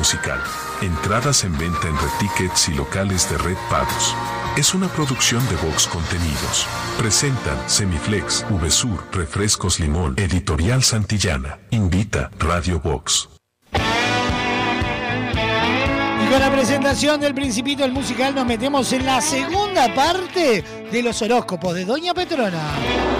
Musical. Entradas en venta en Red Tickets y locales de Red Pagos. Es una producción de Vox Contenidos. Presentan Semiflex, VSUR, Refrescos Limón, Editorial Santillana. Invita Radio Vox. Y con la presentación del Principito, el musical, nos metemos en la segunda parte de los horóscopos de Doña Petrona.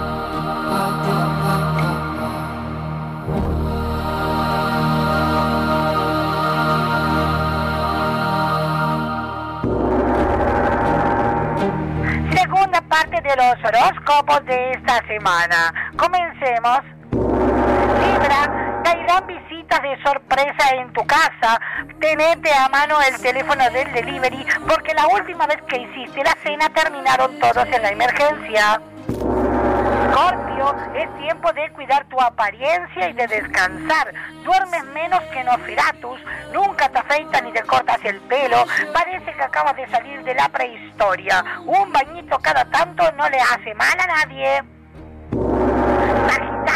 Parte de los horóscopos de esta semana. Comencemos. Libra, caerán visitas de sorpresa en tu casa. Tenete a mano el teléfono del delivery porque la última vez que hiciste la cena terminaron todos en la emergencia. Es tiempo de cuidar tu apariencia y de descansar. Duermes menos que Nosferatus, nunca te afeitas ni te cortas el pelo. Parece que acabas de salir de la prehistoria. Un bañito cada tanto no le hace mal a nadie.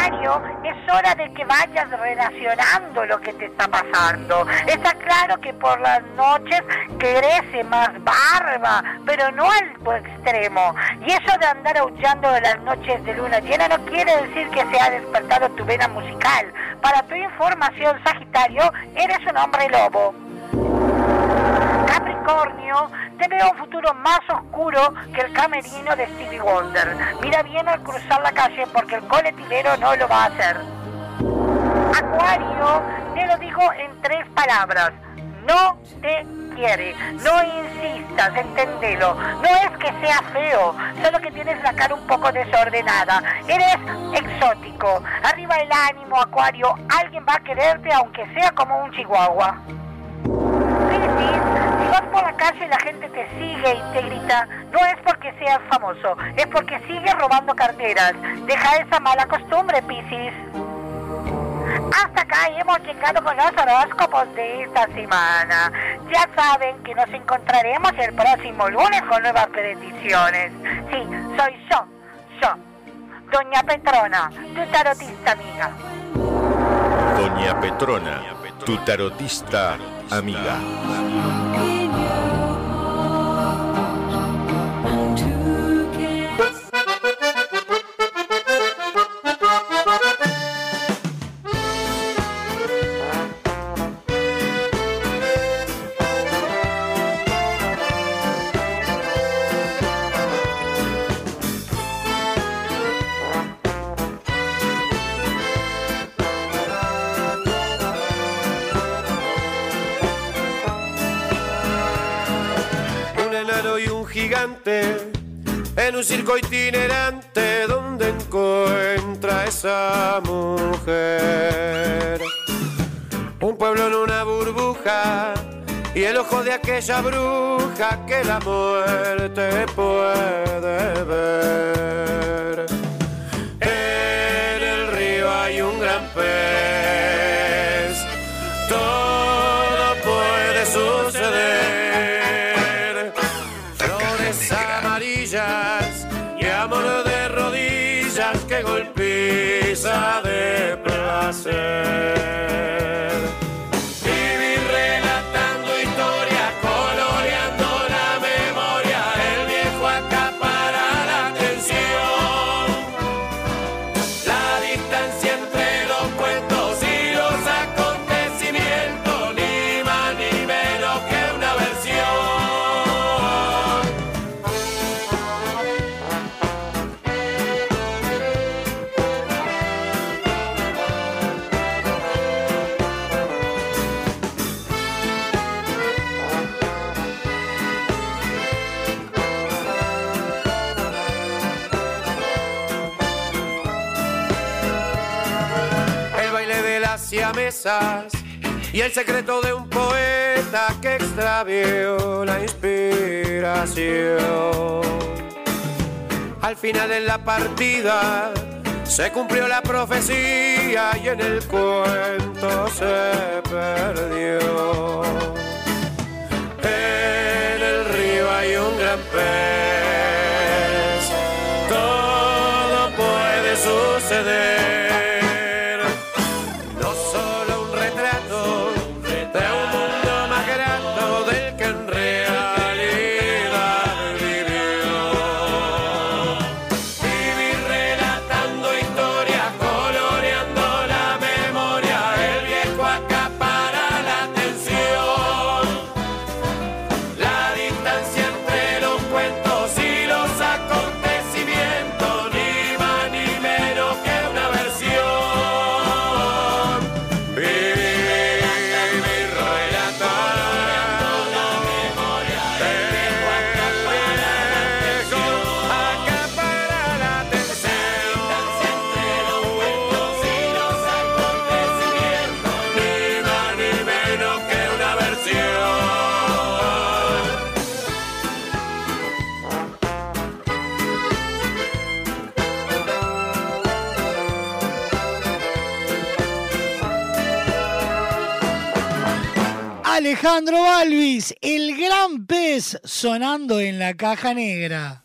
Es hora de que vayas relacionando lo que te está pasando. Está claro que por las noches crece más barba, pero no al extremo. Y eso de andar aullando las noches de luna llena no quiere decir que se ha despertado tu vena musical. Para tu información, Sagitario, eres un hombre lobo. Capricornio, te veo un futuro más oscuro que el camerino de Stevie Wonder. Mira bien al cruzar la calle porque el coletivero no lo va a hacer. Acuario, te lo digo en tres palabras. No te quiere. No insistas, entendelo. No es que sea feo, solo que tienes la cara un poco desordenada. Eres exótico. Arriba el ánimo, Acuario. Alguien va a quererte aunque sea como un chihuahua. Vas por la calle y la gente te sigue y te grita, no es porque seas famoso, es porque sigues robando carteras. Deja esa mala costumbre, Piscis. Hasta acá hemos llegado con los horóscopos de esta semana. Ya saben que nos encontraremos el próximo lunes con nuevas predicciones. Sí, soy yo, yo, Doña Petrona, tu tarotista amiga. Doña Petrona, tu tarotista amiga. Circo itinerante donde encuentra esa mujer. Un pueblo en una burbuja y el ojo de aquella bruja que la muerte puede ver. Placer. Y el secreto de un poeta que extravió la inspiración. Al final de la partida se cumplió la profecía y en el cuento se perdió. En el río hay un gran pez, Alejandro Balvis, el gran pez sonando en la caja negra.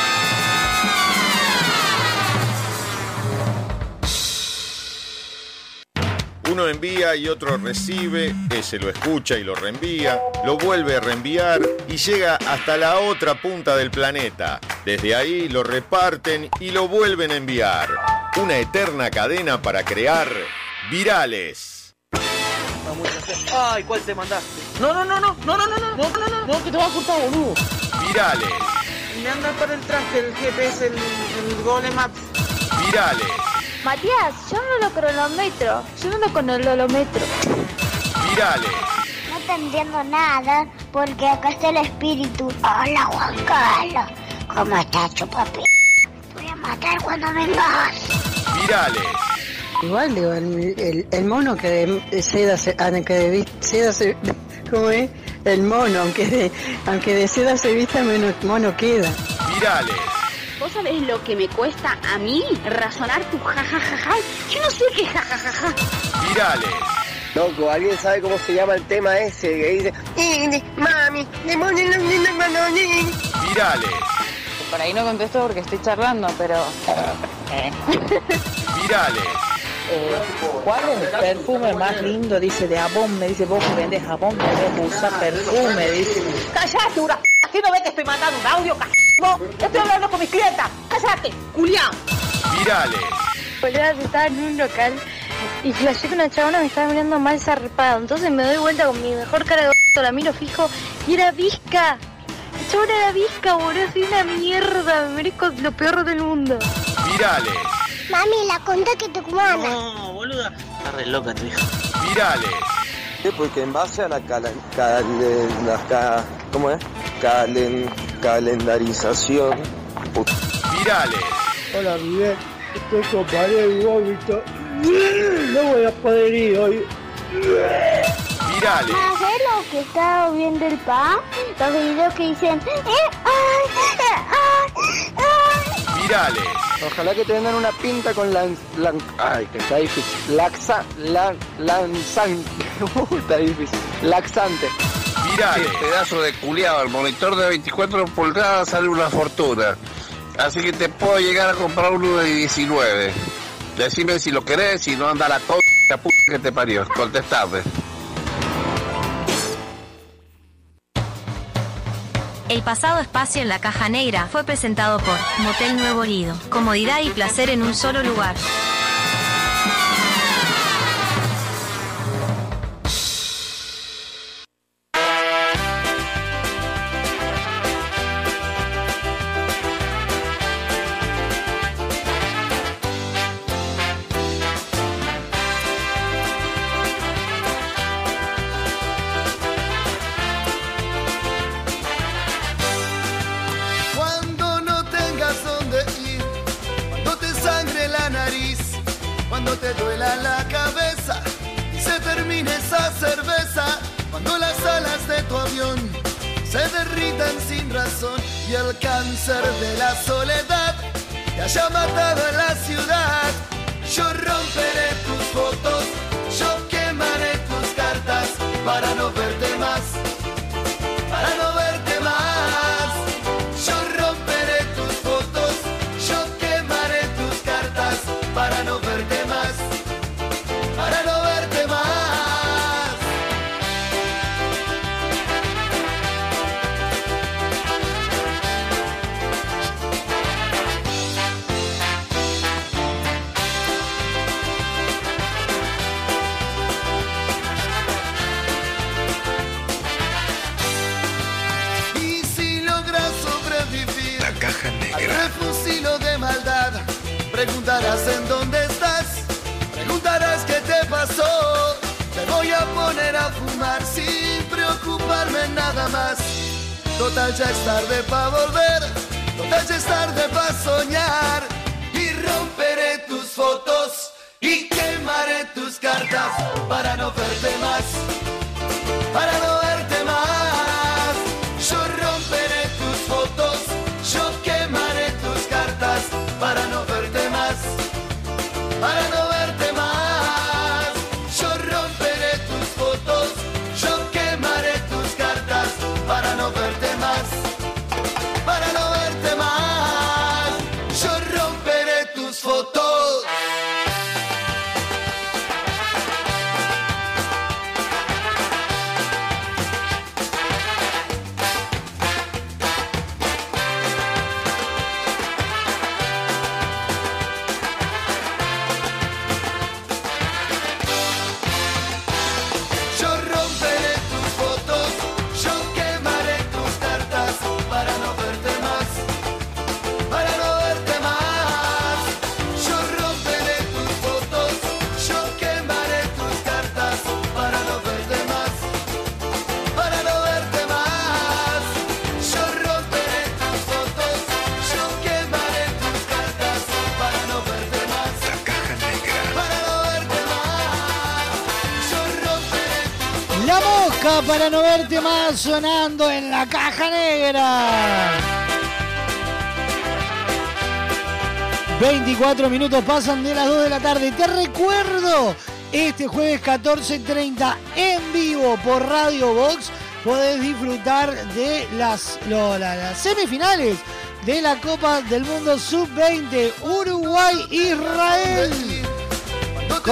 Uno envía y otro recibe, ese lo escucha y lo reenvía, lo vuelve a reenviar y llega hasta la otra punta del planeta. Desde ahí lo reparten y lo vuelven a enviar. Una eterna cadena para crear virales. Ay, ¿cuál te mandaste? No, no, no, no, no, no, no, no, no, no, no, no, que te va a cortar, boludo. Virales, Me anda para el traje el GPS, el, el Google Maps. virales, Matías, yo no lo cronometro, yo no lo cronometro. virales, No te entiendo nada porque acá está el espíritu. Hola Juan Carlos, ¿cómo estás, chupapi? Voy a matar cuando vengas. virales, Igual, digo, el, el- el mono que de seda se, ah, que de seda se, ¿cómo es? El mono, aunque de, aunque de seda se vista, menos mono queda. virales, ¿Vos sabés lo que me cuesta a mí razonar tu jajajaja? Yo no sé qué jajajaja. virales, Loco, ¿alguien sabe cómo se llama el tema ese que dice "Eh, Mami, demonio, no, no, no, no, no"? virales, Por ahí no contesto porque estoy charlando, pero... virales, ¿Cuál es el perfume más lindo? Dice de jabón, me dice vos que vendés jabón, debes usar perfume, dice. ¡Cállate, una ¿Qué no ves que estoy mandando un audio, c***? No, estoy hablando con mis clientas. ¡Cállate, culiao! virales, Boludo, estaba en un local y flashé que una chabona me estaba mirando mal zarpado. Entonces me doy vuelta con mi mejor cara de b****, la miro fijo y era visca. La chabona era visca, boludo, soy una mierda, me merezco lo peor del mundo. virales, Mami, la conté que te cumana. No, boluda. Está re loca tu hija. virales, Sí, porque en base a la, cala- la ¿cómo es? Calen- calendarización. virales, Hola Miguel, estoy con pared y vómito. No voy a poder ir hoy. virales, ¿Sabes lo que estaba viendo el pa? Los videos que dicen... "Eh, ay, eh, ay, ay". virales, Ojalá que te vendan una pinta con lan, lan- ay, que está difícil. Laxa, lan, lanzante. Está difícil. Laxante. Virales, pedazo de culiado, el monitor de 24 pulgadas sale una fortuna. Así que te puedo llegar a comprar uno de 19. Decime si lo querés, si no anda la co... la puta que te parió. Contestame. El pasado espacio en la caja negra fue presentado por Motel Nuevo Lido. Comodidad y placer en un solo lugar. Para no verte más sonando en la caja negra. 24 minutos pasan de las 2 de la tarde. Te recuerdo, este jueves 14.30 en vivo por Radio Box podés disfrutar de las, lo- la- las semifinales de la Copa del Mundo Sub-20 Uruguay-Israel.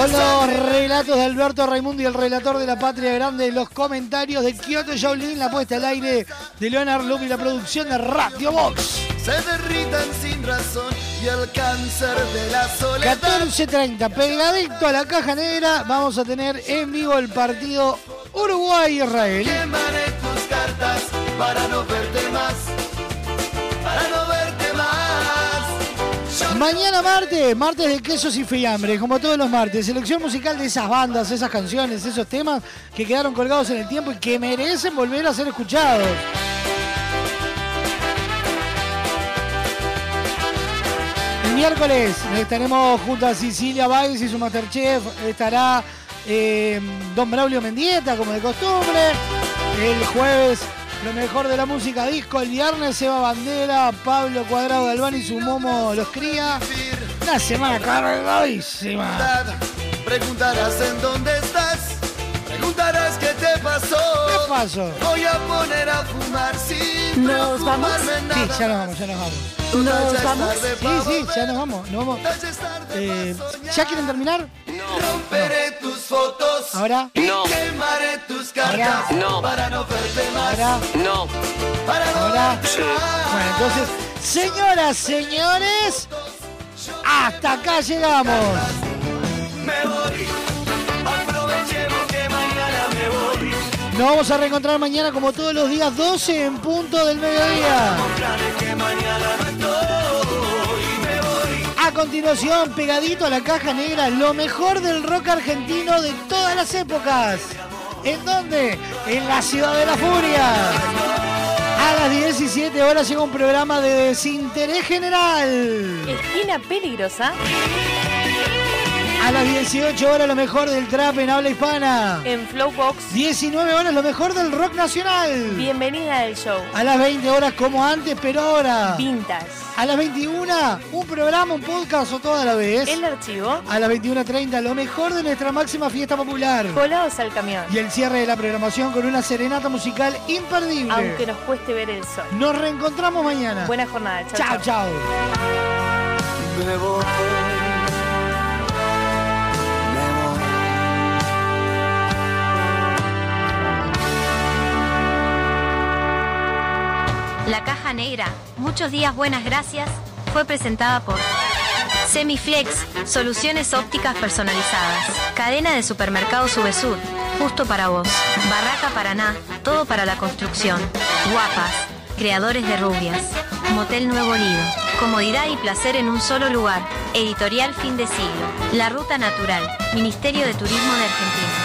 Con los relatos de Alberto Raimundo y el relator de la Patria Grande, los comentarios de Kyoto Shaolin, la puesta al aire de Leonard Luke y la producción de Radio Box. Se derritan sin razón y el cáncer de la soledad. 14.30, pegadito a la caja negra, vamos a tener en vivo el partido Uruguay-Israel. Quemaré tus cartas para no verte Mañana martes, martes de quesos y fiambre, como todos los martes, selección musical de esas bandas, esas canciones, esos temas que quedaron colgados en el tiempo y que merecen volver a ser escuchados. El miércoles estaremos junto a Cecilia Báez y su Masterchef, estará eh, Don Braulio Mendieta, como de costumbre. El jueves, lo mejor de la música disco. El viernes, Eva Bandera, Pablo Cuadrado Galván y su momo los cría. Una semana cargadísima. Preguntarás en dónde estás. Preguntarás qué te pasó. ¿Qué pasó? Voy a poner a fumar sin ¿Nos vamos? Sí, ya nos vamos, ya nos vamos. ¿Nos vamos? Sí, sí, ya nos vamos. Nos vamos. Eh, ¿Ya quieren terminar? Romperé tus fotos. Ahora. Y quemaré tus cartas. Ahora. No. Para no verte más. Ahora. No. Para no Ahora. más. Bueno, entonces, señoras, señores, hasta acá llegamos. Me voy. Nos vamos a reencontrar mañana como todos los días, 12 en punto del mediodía. A continuación, pegadito a la caja negra, lo mejor del rock argentino de todas las épocas. ¿En dónde? En la ciudad de la furia. A las 17 horas llega un programa de desinterés general. Esquina peligrosa. A las 18 horas lo mejor del trap en habla hispana. En Flowbox. 19 horas lo mejor del rock nacional. Bienvenida al show. A las 20 horas como antes, pero ahora. Vintage. A las 21, un programa, un podcast o toda la vez. El archivo. A las 21.30, lo mejor de nuestra máxima fiesta popular. Colados al camión. Y el cierre de la programación con una serenata musical imperdible. Aunque nos cueste ver el sol. Nos reencontramos mañana. Buena jornada. Chao, Chao, chao. La caja negra, muchos días buenas gracias, fue presentada por Semiflex, soluciones ópticas personalizadas. Cadena de supermercados Subesur, justo para vos. Barraca Paraná, todo para la construcción. Guapas, creadores de rubias. Motel Nuevo Lido, comodidad y placer en un solo lugar. Editorial Fin de Siglo. La Ruta Natural, Ministerio de Turismo de Argentina.